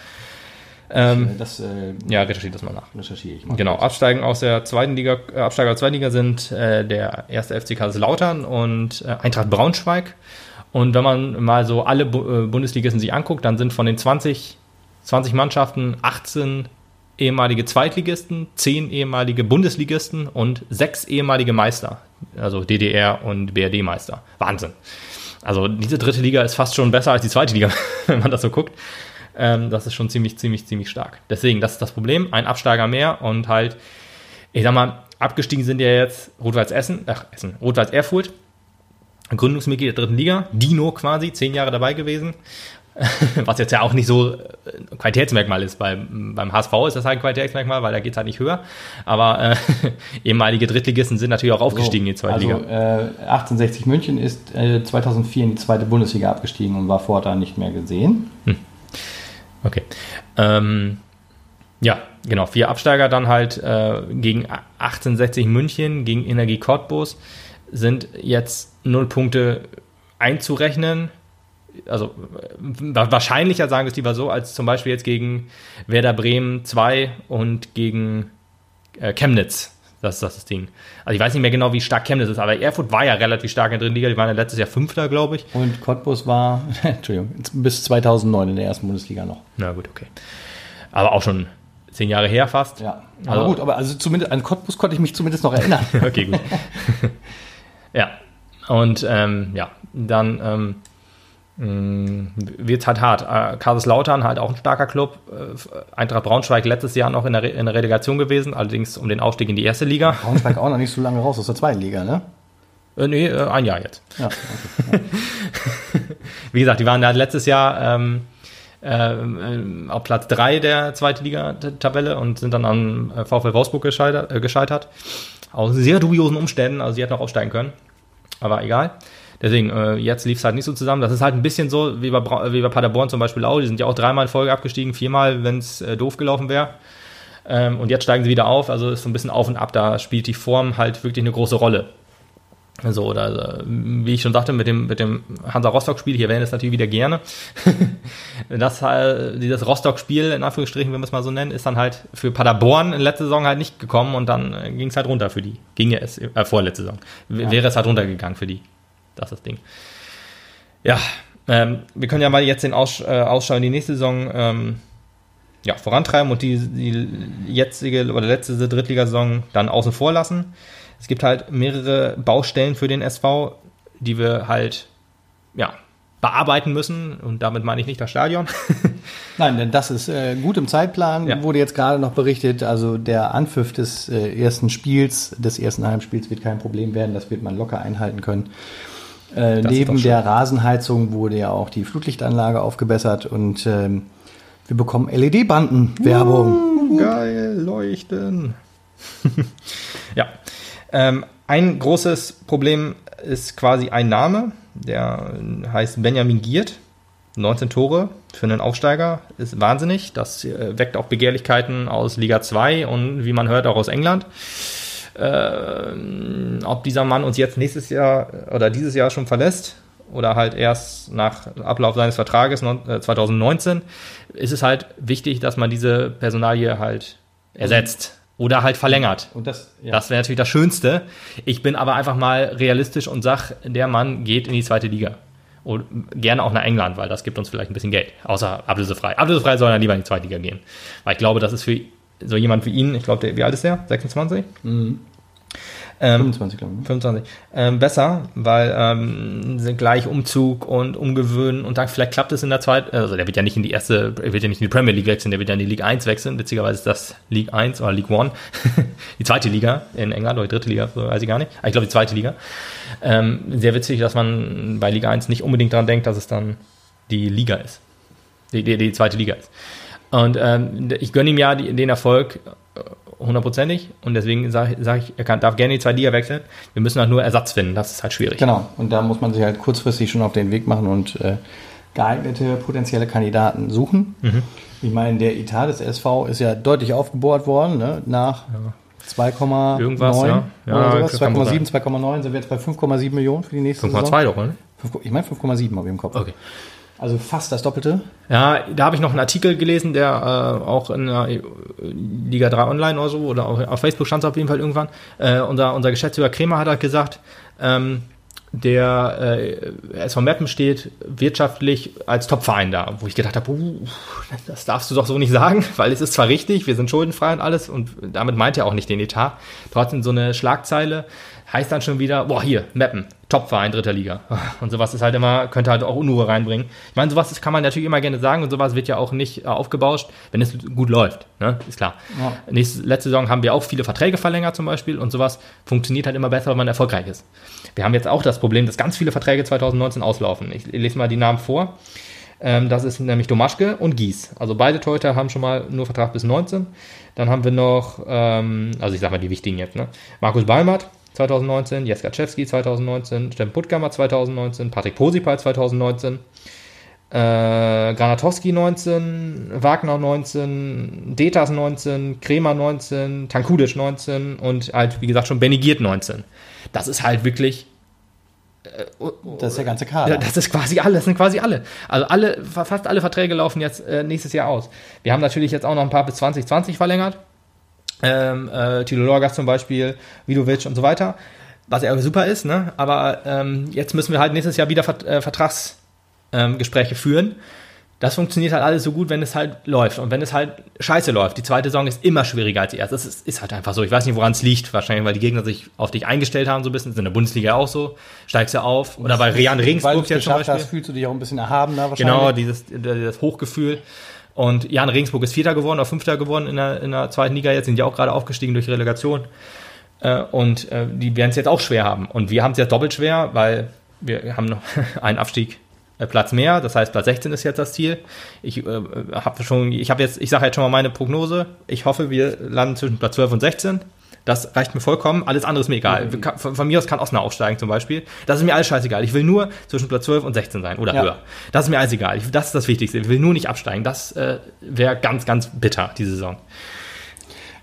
ähm, Das äh, ja, recherchiert das mal nach. recherchiere ich mal. Genau, absteigen aus der zweiten Liga, äh, Absteiger aus der zweiten Liga sind äh, der erste FC Kaiserslautern und äh, Eintracht Braunschweig. Und wenn man mal so alle äh, Bundesligisten sich anguckt, dann sind von den 20, 20 Mannschaften 18 ehemalige Zweitligisten, 10 ehemalige Bundesligisten und 6 ehemalige Meister, also DDR und BRD-Meister. Wahnsinn. Also diese dritte Liga ist fast schon besser als die zweite Liga, wenn man das so guckt. Ähm, das ist schon ziemlich, ziemlich, ziemlich stark. Deswegen, das ist das Problem. Ein Absteiger mehr und halt, ich sag mal, abgestiegen sind ja jetzt Rot-Weiß Essen, ach, Essen, Rot-Weiß Erfurt, Gründungsmitglied der dritten Liga, Dino quasi, zehn Jahre dabei gewesen. Was jetzt ja auch nicht so äh, Qualitätsmerkmal ist. Beim, beim HSV ist das halt ein Qualitätsmerkmal, weil da geht es halt nicht höher. Aber äh, ehemalige Drittligisten sind natürlich auch aufgestiegen in die zweite also, Liga. Äh, 1860 München ist äh, 2004 in die zweite Bundesliga abgestiegen und war fortan nicht mehr gesehen. Okay. Ähm, ja, genau. Vier Absteiger dann halt äh, gegen 1860 München, gegen Energie Cottbus sind jetzt null Punkte einzurechnen. Also wa- wahrscheinlicher sagen wir es lieber so, als zum Beispiel jetzt gegen Werder Bremen 2 und gegen äh, Chemnitz. Das ist das, das Ding. Also ich weiß nicht mehr genau, wie stark Chemnitz ist, aber Erfurt war ja relativ stark in der dritten Liga. Die waren ja letztes Jahr Fünfter, glaube ich. Und Cottbus war, Entschuldigung, bis 2009 in der ersten Bundesliga noch. Na gut, okay. Aber auch schon zehn Jahre her fast. Ja, aber Also- gut, aber also zumindest an Cottbus konnte ich mich zumindest noch erinnern. Okay, gut. ja. Und ähm, ja, dann ähm, wird es halt hart. Äh, Kaiserslautern halt auch ein starker Club. Äh, Eintracht Braunschweig letztes Jahr noch in der, Re in der Relegation gewesen, allerdings um den Aufstieg in die erste Liga. Braunschweig auch noch nicht so lange raus aus der zweiten Liga, ne? Äh, nee, äh, ein Jahr jetzt. Ja, okay. Wie gesagt, die waren da letztes Jahr ähm, ähm, auf Platz 3 der zweiten Liga-Tabelle und sind dann am äh, VfL Wolfsburg gescheitert, äh, gescheitert. Aus sehr dubiosen Umständen, also sie hätten auch aufsteigen können. Aber egal. Deswegen, äh, jetzt lief es halt nicht so zusammen. Das ist halt ein bisschen so wie bei, Bra wie bei Paderborn zum Beispiel auch. Die sind ja auch dreimal in Folge abgestiegen, viermal, wenn es äh, doof gelaufen wäre. Ähm, und jetzt steigen sie wieder auf. Also ist so ein bisschen auf und ab. Da spielt die Form halt wirklich eine große Rolle. So, oder äh, wie ich schon sagte, mit dem, mit dem Hansa Rostock-Spiel, hier wären es natürlich wieder gerne. das, äh, dieses Rostock-Spiel, in Anführungsstrichen, wenn wir es mal so nennen, ist dann halt für Paderborn in letzter Saison halt nicht gekommen und dann äh, ging es halt runter für die. Ging ja es, äh, vorletzte Saison. Ja. Wäre es halt runtergegangen für die. Das ist das Ding. Ja, ähm, wir können ja mal jetzt den Aus, äh, Ausschau in die nächste Saison ähm, ja, vorantreiben und die, die jetzige oder letzte Drittligasaison dann außen vor lassen. Es gibt halt mehrere Baustellen für den SV, die wir halt ja, bearbeiten müssen. Und damit meine ich nicht das Stadion. Nein, denn das ist äh, gut im Zeitplan, Ja. wurde jetzt gerade noch berichtet. Also der Anpfiff des äh, ersten Spiels, des ersten Heimspiels wird kein Problem werden. Das wird man locker einhalten können. Äh, neben der Rasenheizung wurde ja auch die Flutlichtanlage aufgebessert und ähm, wir bekommen LED-Banden-Werbung. Geil, leuchten. ja. Ähm, ein großes Problem ist quasi ein Name, der heißt Benjamin Giert. 19 Tore für einen Aufsteiger ist wahnsinnig. Das äh, weckt auch Begehrlichkeiten aus Liga 2 und wie man hört auch aus England. Ähm, ob dieser Mann uns jetzt nächstes Jahr oder dieses Jahr schon verlässt oder halt erst nach Ablauf seines Vertrages non- äh, 2019, ist es halt wichtig, dass man diese Personalie halt ersetzt oder halt verlängert. Und das, ja. Das wäre natürlich das Schönste. Ich bin aber einfach mal realistisch und sag, der Mann geht in die zweite Liga. Und gerne auch nach England, weil das gibt uns vielleicht ein bisschen Geld. Außer ablösefrei. Ablösefrei soll er lieber in die zweite Liga gehen. Weil ich glaube, das ist für so jemand wie ihn, ich glaube, wie alt ist der? 26? Mhm. Ähm, 25, glaube ich. ne? 25. Ähm, besser, weil ähm, sind gleich Umzug und Umgewöhnen und dann vielleicht klappt es in der zweiten, also der wird ja nicht in die erste, er wird ja nicht in die Premier League wechseln, der wird ja in die League 1 wechseln, witzigerweise ist das League 1 oder League 1, die zweite Liga in England oder die dritte Liga, weiß ich gar nicht, Ah, ich glaube die zweite Liga. Ähm, sehr witzig, dass man bei Liga 1 nicht unbedingt daran denkt, dass es dann die Liga ist, die, die, die zweite Liga ist. Und ähm, ich gönne ihm ja die, den Erfolg hundertprozentig und deswegen sage sag ich, er kann, darf gerne die zwei Liga wechseln. Wir müssen halt nur Ersatz finden, das ist halt schwierig. Genau, und da muss man sich halt kurzfristig schon auf den Weg machen und äh, geeignete potenzielle Kandidaten suchen. Mhm. Ich meine, der Etat des SV ist ja deutlich aufgebohrt worden, ne? nach 2,9 Irgendwas, ja. Ja, oder sowas. kann man 2,7, 2,9 sind wir jetzt bei 5,7 Millionen für die nächste 5,2 doch, oder? Saison. Ich meine 5,7 habe ich im Kopf. Okay. Also fast das Doppelte. Ja, da habe ich noch einen Artikel gelesen, der äh, auch in der Liga 3 Online oder so, oder auch auf Facebook stand es auf jeden Fall irgendwann. Äh, unser, unser Geschäftsführer Kremer hat halt gesagt, ähm, der äh, SV Meppen steht wirtschaftlich als Topverein da, wo ich gedacht habe, uh, das darfst du doch so nicht sagen, weil es ist zwar richtig, wir sind schuldenfrei und alles und damit meint er auch nicht den Etat. Trotzdem so eine Schlagzeile heißt dann schon wieder, boah, hier, Meppen, Topverein dritter Liga. Und sowas ist halt immer, könnte halt auch Unruhe reinbringen. Ich meine, sowas kann man natürlich immer gerne sagen und sowas wird ja auch nicht äh, aufgebauscht, wenn es gut läuft, ne? Ist klar. Ja. Nächste, letzte Saison haben wir auch viele Verträge verlängert zum Beispiel und sowas funktioniert halt immer besser, wenn man erfolgreich ist. Wir haben jetzt auch das Problem, dass ganz viele Verträge 2019 auslaufen. Ich lese mal die Namen vor. Ähm, das ist nämlich Domaschke und Gies. Also beide Torhüter haben schon mal nur Vertrag bis 19. Dann haben wir noch, ähm, also ich sag mal die wichtigen jetzt, ne? Markus Balmert 2019, Jeska Czewski 2019, Steffen Puttkammer 2019, Patrick Posipal 2019, äh, Granatowski 19, Wagner 19, Detas 19, Kremer 19, Tankudic 19 und halt, wie gesagt, schon Benny Giert 19. Das ist halt wirklich Das ist der ganze Kader. das ist quasi alle, das sind quasi alle. Also alle, fa- fast alle Verträge laufen jetzt äh, nächstes Jahr aus. Wir haben natürlich jetzt auch noch ein paar bis 2020 verlängert. Ähm, äh, Tilo Lorgas zum Beispiel, Vidovic und so weiter. Was ja super ist, ne? Aber ähm, jetzt müssen wir halt nächstes Jahr wieder Vert äh, Vertragsgespräche ähm, führen. Das funktioniert halt alles so gut, wenn es halt läuft. Und wenn es halt scheiße läuft, die zweite Saison ist immer schwieriger als die erste. Das ist, ist halt einfach so. Ich weiß nicht, woran es liegt. Wahrscheinlich, weil die Gegner sich auf dich eingestellt haben, so ein bisschen. Das ist in der Bundesliga auch so. Steigst du auf. Oder bei Rian Regensburg jetzt zum Beispiel. hast, fühlst du dich auch ein bisschen erhabener wahrscheinlich. Genau, dieses das Hochgefühl. Und Jan Regensburg ist Vierter geworden oder Fünfter geworden in der, in der zweiten Liga. Jetzt sind die auch gerade aufgestiegen durch Relegation. Äh, und äh, die werden es jetzt auch schwer haben. Und wir haben es jetzt doppelt schwer, weil wir haben noch einen Abstieg Platz mehr. Das heißt, Platz 16 ist jetzt das Ziel. Ich äh, habe schon, ich habe jetzt, ich sage jetzt schon mal meine Prognose. Ich hoffe, wir landen zwischen Platz 12 und 16. Das reicht mir vollkommen. Alles andere ist mir egal. Kann- Von, von mir aus kann Osnabrück aufsteigen zum Beispiel. Das ist mir alles scheißegal. Ich will nur zwischen Platz 12 und 16 sein oder Ja. höher. Das ist mir alles egal. Ich, das ist das Wichtigste. Ich will nur nicht absteigen. Das äh, wäre ganz, ganz bitter, diese Saison.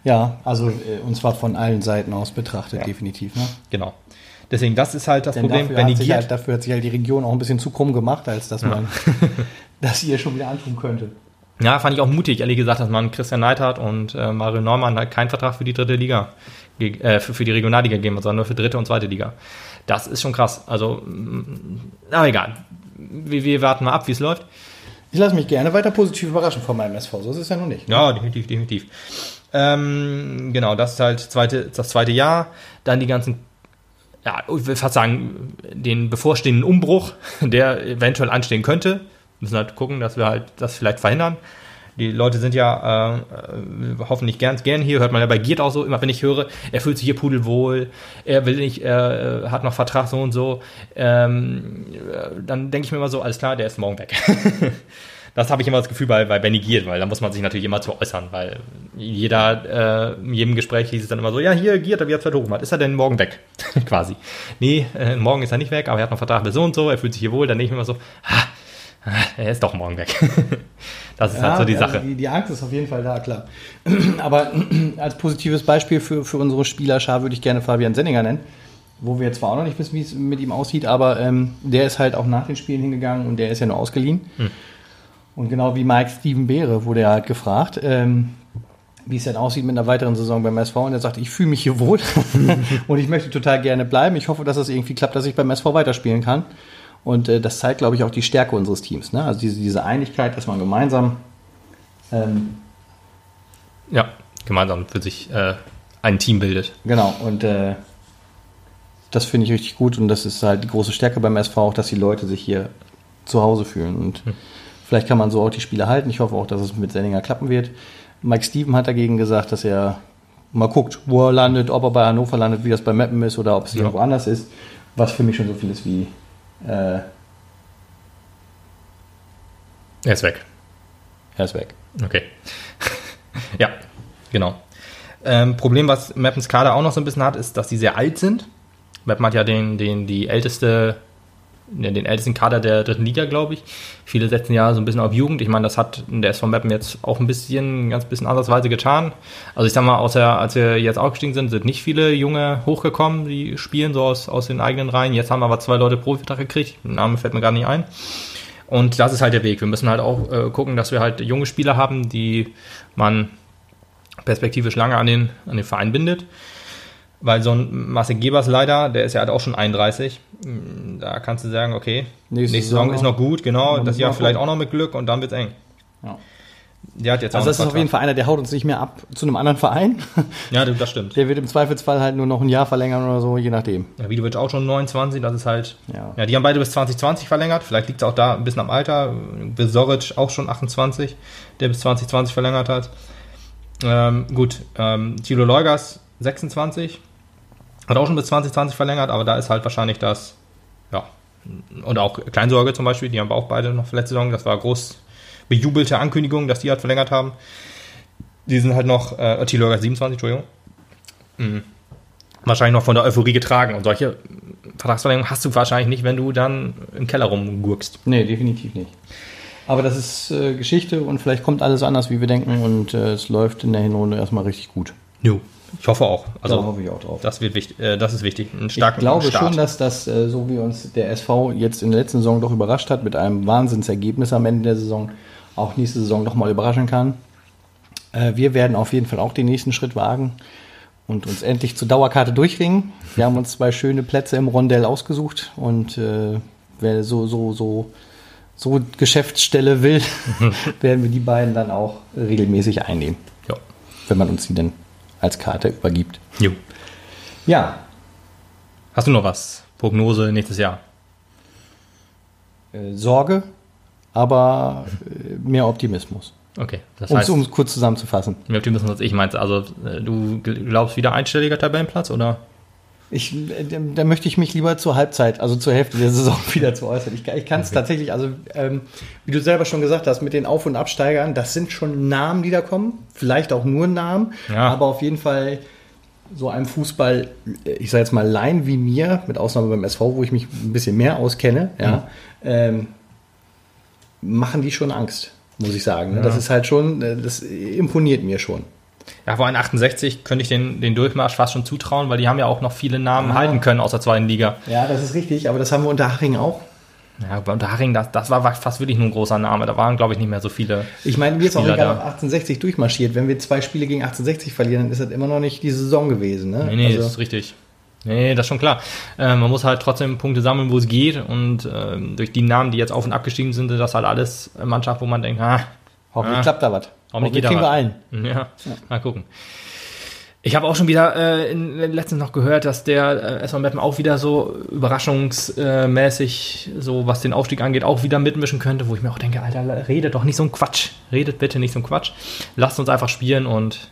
Ja, also äh, und zwar von allen Seiten aus betrachtet, definitiv. Ne? Genau. Deswegen, das ist halt das Denn Problem. dafür die hat, halt, dafür hat sich halt die Region auch ein bisschen zu krumm gemacht, als dass man das hier schon wieder antun könnte. ja, fand ich auch mutig, ehrlich gesagt, dass man Christian Neidhardt und äh, Mario Neumann halt keinen Vertrag für die dritte Liga, äh, für, für die Regionalliga geben, sondern nur für dritte und zweite Liga. Das ist schon krass. Also, mm, aber egal. Wir, wir warten mal ab, wie es läuft. Ich lasse mich gerne weiter positiv überraschen von meinem SV. So ist es ja noch nicht. Ja, definitiv, definitiv. Ähm, genau, das ist halt zweite, das zweite Jahr. Dann die ganzen, ja, ich will fast sagen, den bevorstehenden Umbruch, der eventuell anstehen könnte. Müssen halt gucken, dass wir halt das vielleicht verhindern. Die Leute sind ja äh, äh, hoffentlich gern, gern hier, hört man ja bei Giert auch so, immer wenn ich höre, er fühlt sich hier pudelwohl, er will nicht, er äh, hat noch Vertrag so und so, ähm, äh, dann denke ich mir immer so, alles klar, der ist morgen weg. Das habe ich immer das Gefühl bei, bei Benny Giert, weil da muss man sich natürlich immer zu äußern, weil jeder, äh, in jedem Gespräch hieß es dann immer so, ja, hier, Giert hat wieder zwei Tore gemacht, ist er denn morgen weg? Quasi. Nee, äh, morgen ist er nicht weg, aber er hat noch Vertrag bis so und so, er fühlt sich hier wohl, dann denke ich mir immer so, ah, ah, er ist doch morgen weg. das ist halt so die also Sache. Die, die Angst ist auf jeden Fall da, klar. Aber als positives Beispiel für, für unsere Spielerschar würde ich gerne Fabian Senninger nennen. Wo wir zwar auch noch nicht wissen, wie es mit ihm aussieht, aber ähm, der ist halt auch nach den Spielen hingegangen und der ist ja nur ausgeliehen. Hm. Und genau wie Mike Steven Beere wurde er halt gefragt, ähm, wie es denn aussieht mit einer weiteren Saison beim SV. Und er sagte, ich fühle mich hier wohl und ich möchte total gerne bleiben. Ich hoffe, dass es irgendwie klappt, dass ich beim SV weiterspielen kann. Und äh, das zeigt, glaube ich, auch die Stärke unseres Teams. Ne? Also diese, diese Einigkeit, dass man gemeinsam ähm, Ja, gemeinsam für sich äh, ein Team bildet. Genau, und äh, das finde ich richtig gut und das ist halt die große Stärke beim SV auch, dass die Leute sich hier zu Hause fühlen und vielleicht kann man so auch die Spiele halten. Ich hoffe auch, dass es mit Senninger klappen wird. Mike Steven hat dagegen gesagt, dass er mal guckt, wo er landet, ob er bei Hannover landet, wie das bei Meppen ist oder ob es Ja. irgendwo anders ist, was für mich schon so viel ist wie äh, Er ist weg. er ist weg. Okay. ja, genau. Ähm, Problem, was Mappens Kader auch noch so ein bisschen hat, ist, dass die sehr alt sind. Mappen hat ja den, den, die älteste, den ältesten Kader der dritten Liga, glaube ich. Viele setzen ja so ein bisschen auf Jugend. Ich meine, das hat der SV Mappen jetzt auch ein bisschen, ganz bisschen andersweise getan. Also ich sag mal, außer als wir jetzt aufgestiegen sind, sind nicht viele Junge hochgekommen, die spielen so aus, aus den eigenen Reihen. Jetzt haben aber zwei Leute Profivertrag gekriegt. Name fällt mir gar nicht ein. Und das ist halt der Weg. Wir müssen halt auch äh, gucken, dass wir halt junge Spieler haben, die man perspektivisch lange an den, an den Verein bindet. Weil so ein Marcel Gebers leider, der ist ja halt auch schon 31. Da kannst du sagen, okay, nächste, nächste Saison, Saison ist noch gut, genau, das Jahr vielleicht auch noch mit Glück und dann wird's eng. Ja. Der hat jetzt also das ist auf jeden Fall einer, der haut uns nicht mehr ab zu einem anderen Verein. Ja, das stimmt. Der wird im Zweifelsfall halt nur noch ein Jahr verlängern oder so, je nachdem. Ja, Vidovic auch schon 29, das ist halt. Ja. ja die haben beide bis 2020 verlängert. Vielleicht liegt es auch da ein bisschen am Alter. Besoric auch schon 28, der bis 2020 verlängert hat. Ähm, gut, ähm, Thilo Leugas 26, hat auch schon bis 2020 verlängert, aber da ist halt wahrscheinlich das, ja, und auch Kleinsorge zum Beispiel, die haben wir auch beide noch letzte Saison, das war groß bejubelte Ankündigung, dass die halt verlängert haben. Die sind halt noch, äh, Thilo Leugas 27, Entschuldigung. Mhm. Wahrscheinlich noch von der Euphorie getragen und solche Vertragsverlängerungen hast du wahrscheinlich nicht, wenn du dann im Keller rumgurkst. Nee, definitiv nicht. Aber das ist äh, Geschichte und vielleicht kommt alles anders, wie wir denken und äh, es läuft in der Hinrunde erstmal richtig gut. Jo. Ich hoffe auch. Also da hoffe ich auch drauf. Das wird wichtig. Äh, das ist wichtig. Einen starken ich glaube Start. schon, dass das, äh, so wie uns der SV jetzt in der letzten Saison doch überrascht hat, mit einem Wahnsinnsergebnis am Ende der Saison, auch nächste Saison nochmal überraschen kann. Äh, wir werden auf jeden Fall auch den nächsten Schritt wagen und uns endlich zur Dauerkarte durchringen. Wir haben uns zwei schöne Plätze im Rondell ausgesucht und äh, wer so, so, so so Geschäftsstelle will, werden wir die beiden dann auch regelmäßig einnehmen. Ja. Wenn man uns die dann als Karte übergibt. Jo. Ja. Hast du noch was? Prognose nächstes Jahr? Äh, Sorge, aber äh, mehr Optimismus. Okay, das heißt, um es kurz zusammenzufassen. Mehr Optimismus als ich meinte. Also, äh, du glaubst wieder einstelliger Tabellenplatz oder? Ich, da möchte ich mich lieber zur Halbzeit, also zur Hälfte der Saison wieder zu äußern. Ich, ich kann es okay. tatsächlich, also ähm, wie du selber schon gesagt hast, mit den Auf- und Absteigern, das sind schon Namen, die da kommen. Vielleicht auch nur Namen, ja. aber auf jeden Fall so einem Fußball, ich sage jetzt mal Laien wie mir, mit Ausnahme beim SV, wo ich mich ein bisschen mehr auskenne, ja, mhm. ähm, machen die schon Angst, muss ich sagen. Ja. Das ist halt schon, äh, das imponiert mir schon. Ja, vor allem 68 könnte ich den, den Durchmarsch fast schon zutrauen, weil die haben ja auch noch viele Namen ah. halten können aus der zweiten Liga. Ja, das ist richtig, aber das haben wir unter Haching auch. Ja, bei Unterhaching, das, das war fast wirklich nur ein großer Name. Da waren, glaube ich, nicht mehr so viele. Ich meine, mir ist auch egal, ob 1860 durchmarschiert. Wenn wir zwei Spiele gegen 1860 verlieren, dann ist das immer noch nicht die Saison gewesen. Ne? Nee, nee, also, das ist richtig. Nee, das ist schon klar. Äh, man muss halt trotzdem Punkte sammeln, wo es geht. Und äh, durch die Namen, die jetzt auf und abgestiegen sind, sind das halt alles Mannschaften, wo man denkt, ah, hoffentlich ah, klappt da was. Hoffentlich kriegen wir ein. Ja, ja, mal gucken. Ich habe auch schon wieder äh, letztens noch gehört, dass der äh, SV Meppen auch wieder so überraschungsmäßig, so was den Aufstieg angeht, auch wieder mitmischen könnte, wo ich mir auch denke, Alter, redet doch nicht so ein Quatsch. Redet bitte nicht so ein Quatsch. Lasst uns einfach spielen und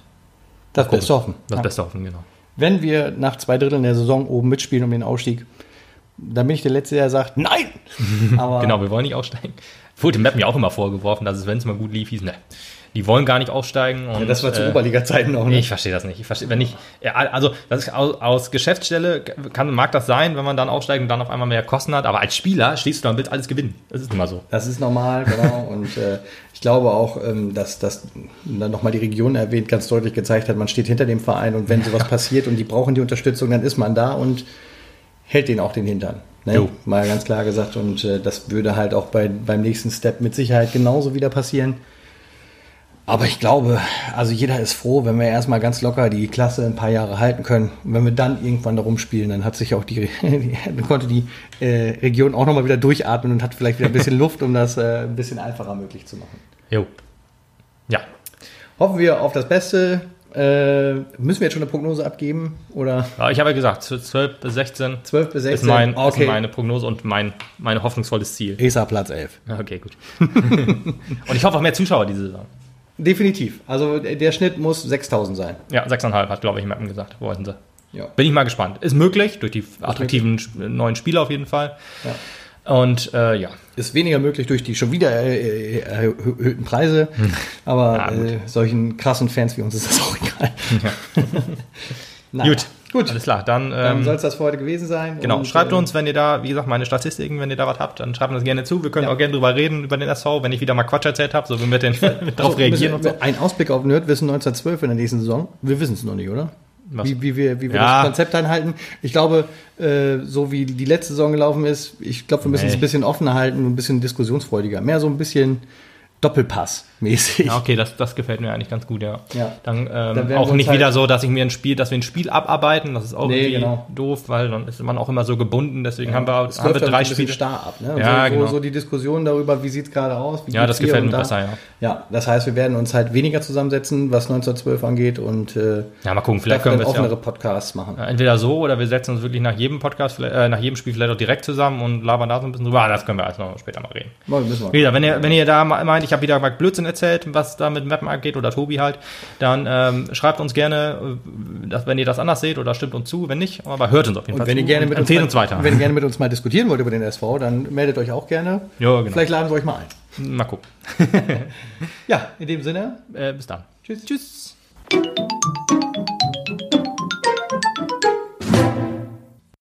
das gucken. Beste hoffen. Das ja. Beste hoffen, genau. Wenn wir nach zwei Dritteln der Saison oben mitspielen um den Aufstieg, dann bin ich der Letzte, der sagt, nein! genau, wir wollen nicht aufsteigen. Wurde Meppen ja auch immer vorgeworfen, dass es, wenn es mal gut lief, hieß, ne, die wollen gar nicht aufsteigen. Und, ja, das war zu äh, Oberliga-Zeiten auch nicht. Ich verstehe das nicht. Ich verstehe, wenn ich, also das ist aus, aus Geschäftsstelle kann, mag das sein, wenn man dann aufsteigt und dann auf einmal mehr Kosten hat, aber als Spieler stehst du dann, willst alles gewinnen. Das ist immer so. Das ist normal, genau. und äh, ich glaube auch, ähm, dass das dann nochmal die Region erwähnt, ganz deutlich gezeigt hat, man steht hinter dem Verein und wenn sowas passiert und die brauchen die Unterstützung, dann ist man da und hält denen auch den Hintern. Ne? Mal ganz klar gesagt. Und äh, das würde halt auch bei, beim nächsten Step mit Sicherheit genauso wieder passieren. Aber ich glaube, also jeder ist froh, wenn wir erstmal ganz locker die Klasse ein paar Jahre halten können. Und wenn wir dann irgendwann darum spielen, dann hat sich auch die, dann konnte die äh, Region auch nochmal wieder durchatmen und hat vielleicht wieder ein bisschen Luft, um das äh, ein bisschen einfacher möglich zu machen. Jo. Ja. Hoffen wir auf das Beste. Äh, müssen wir jetzt schon eine Prognose abgeben? Oder? Ja, ich habe ja gesagt, 12 bis 16. 12 bis 16. Ist, mein, okay. ist meine Prognose und mein, mein hoffnungsvolles Ziel. ESA Platz 11. Okay, gut. und ich hoffe auf mehr Zuschauer diese Saison. Definitiv. Also der Schnitt muss 6000 sein. Ja, 6,5 hat, glaube ich, Mappen gesagt. Wollten sie. Ja. Bin ich mal gespannt. Ist möglich, durch die attraktiven neuen Spieler auf jeden Fall. Ja. Und äh, ja, Ist weniger möglich durch die schon wieder äh, erhöhten Preise, aber Ja, äh, solchen krassen Fans wie uns ist das auch egal. Naja. gut. Gut. Alles klar, dann Dann ähm, soll es das für heute gewesen sein. Genau, Und, schreibt äh, uns, wenn ihr da, wie gesagt, meine Statistiken, wenn ihr da was habt, dann schreibt uns gerne zu. Wir können Ja. auch gerne drüber reden, über den SV, wenn ich wieder mal Quatsch erzählt habe, so wie wir den, mit drauf Also, reagieren und so. müssen wir- Ein Ausblick auf Nerdwissen 1912 in der nächsten Saison. Wir wissen es noch nicht, oder? Wie, wie wir, wie wir Ja. das Konzept einhalten. Ich glaube, äh, so wie die letzte Saison gelaufen ist, ich glaube, wir müssen es Nee. ein bisschen offener halten und ein bisschen diskussionsfreudiger. Mehr so ein bisschen Doppelpass-mäßig. Ja, okay, das, das gefällt mir eigentlich ganz gut, ja. Ja. Dann, ähm, Dann auch nicht halt- wieder so, dass ich mir ein Spiel, dass wir ein Spiel abarbeiten, das ist auch Nee, irgendwie genau. doof, weil dann ist man auch immer so gebunden, deswegen haben wir, Es haben wir halt drei Spiele. starr ab. Ne? Ja, so, genau. so, die Diskussion darüber, wie sieht es gerade aus. Ja, das gefällt mir da. besser, ja. Ja, das heißt, wir werden uns halt weniger zusammensetzen, was 1912 angeht und äh, Ja, mal gucken, vielleicht können wir ja offenere Podcasts machen. Ja, Entweder so oder wir setzen uns wirklich nach jedem Podcast, äh, nach jedem Spiel vielleicht auch direkt zusammen und labern da so ein bisschen drüber. Ah, das können wir alles noch später mal reden. Mal, wir. Wie gesagt, wenn ihr, wenn ihr da me- meint, ich habe wieder mal Blödsinn erzählt, was da mit Mappen angeht oder Tobi halt, dann ähm, schreibt uns gerne, äh, dass, wenn ihr das anders seht oder stimmt uns zu, wenn nicht, aber hört uns auf jeden Und Fall wenn ihr zu gerne und mit uns, empfehlt mal, uns weiter. wenn ihr gerne mit uns mal diskutieren wollt über den SV, dann meldet euch auch gerne. Ja, genau. Vielleicht laden wir euch mal ein. Mal gucken. Ja, in dem Sinne. Äh, bis dann. Tschüss. Tschüss.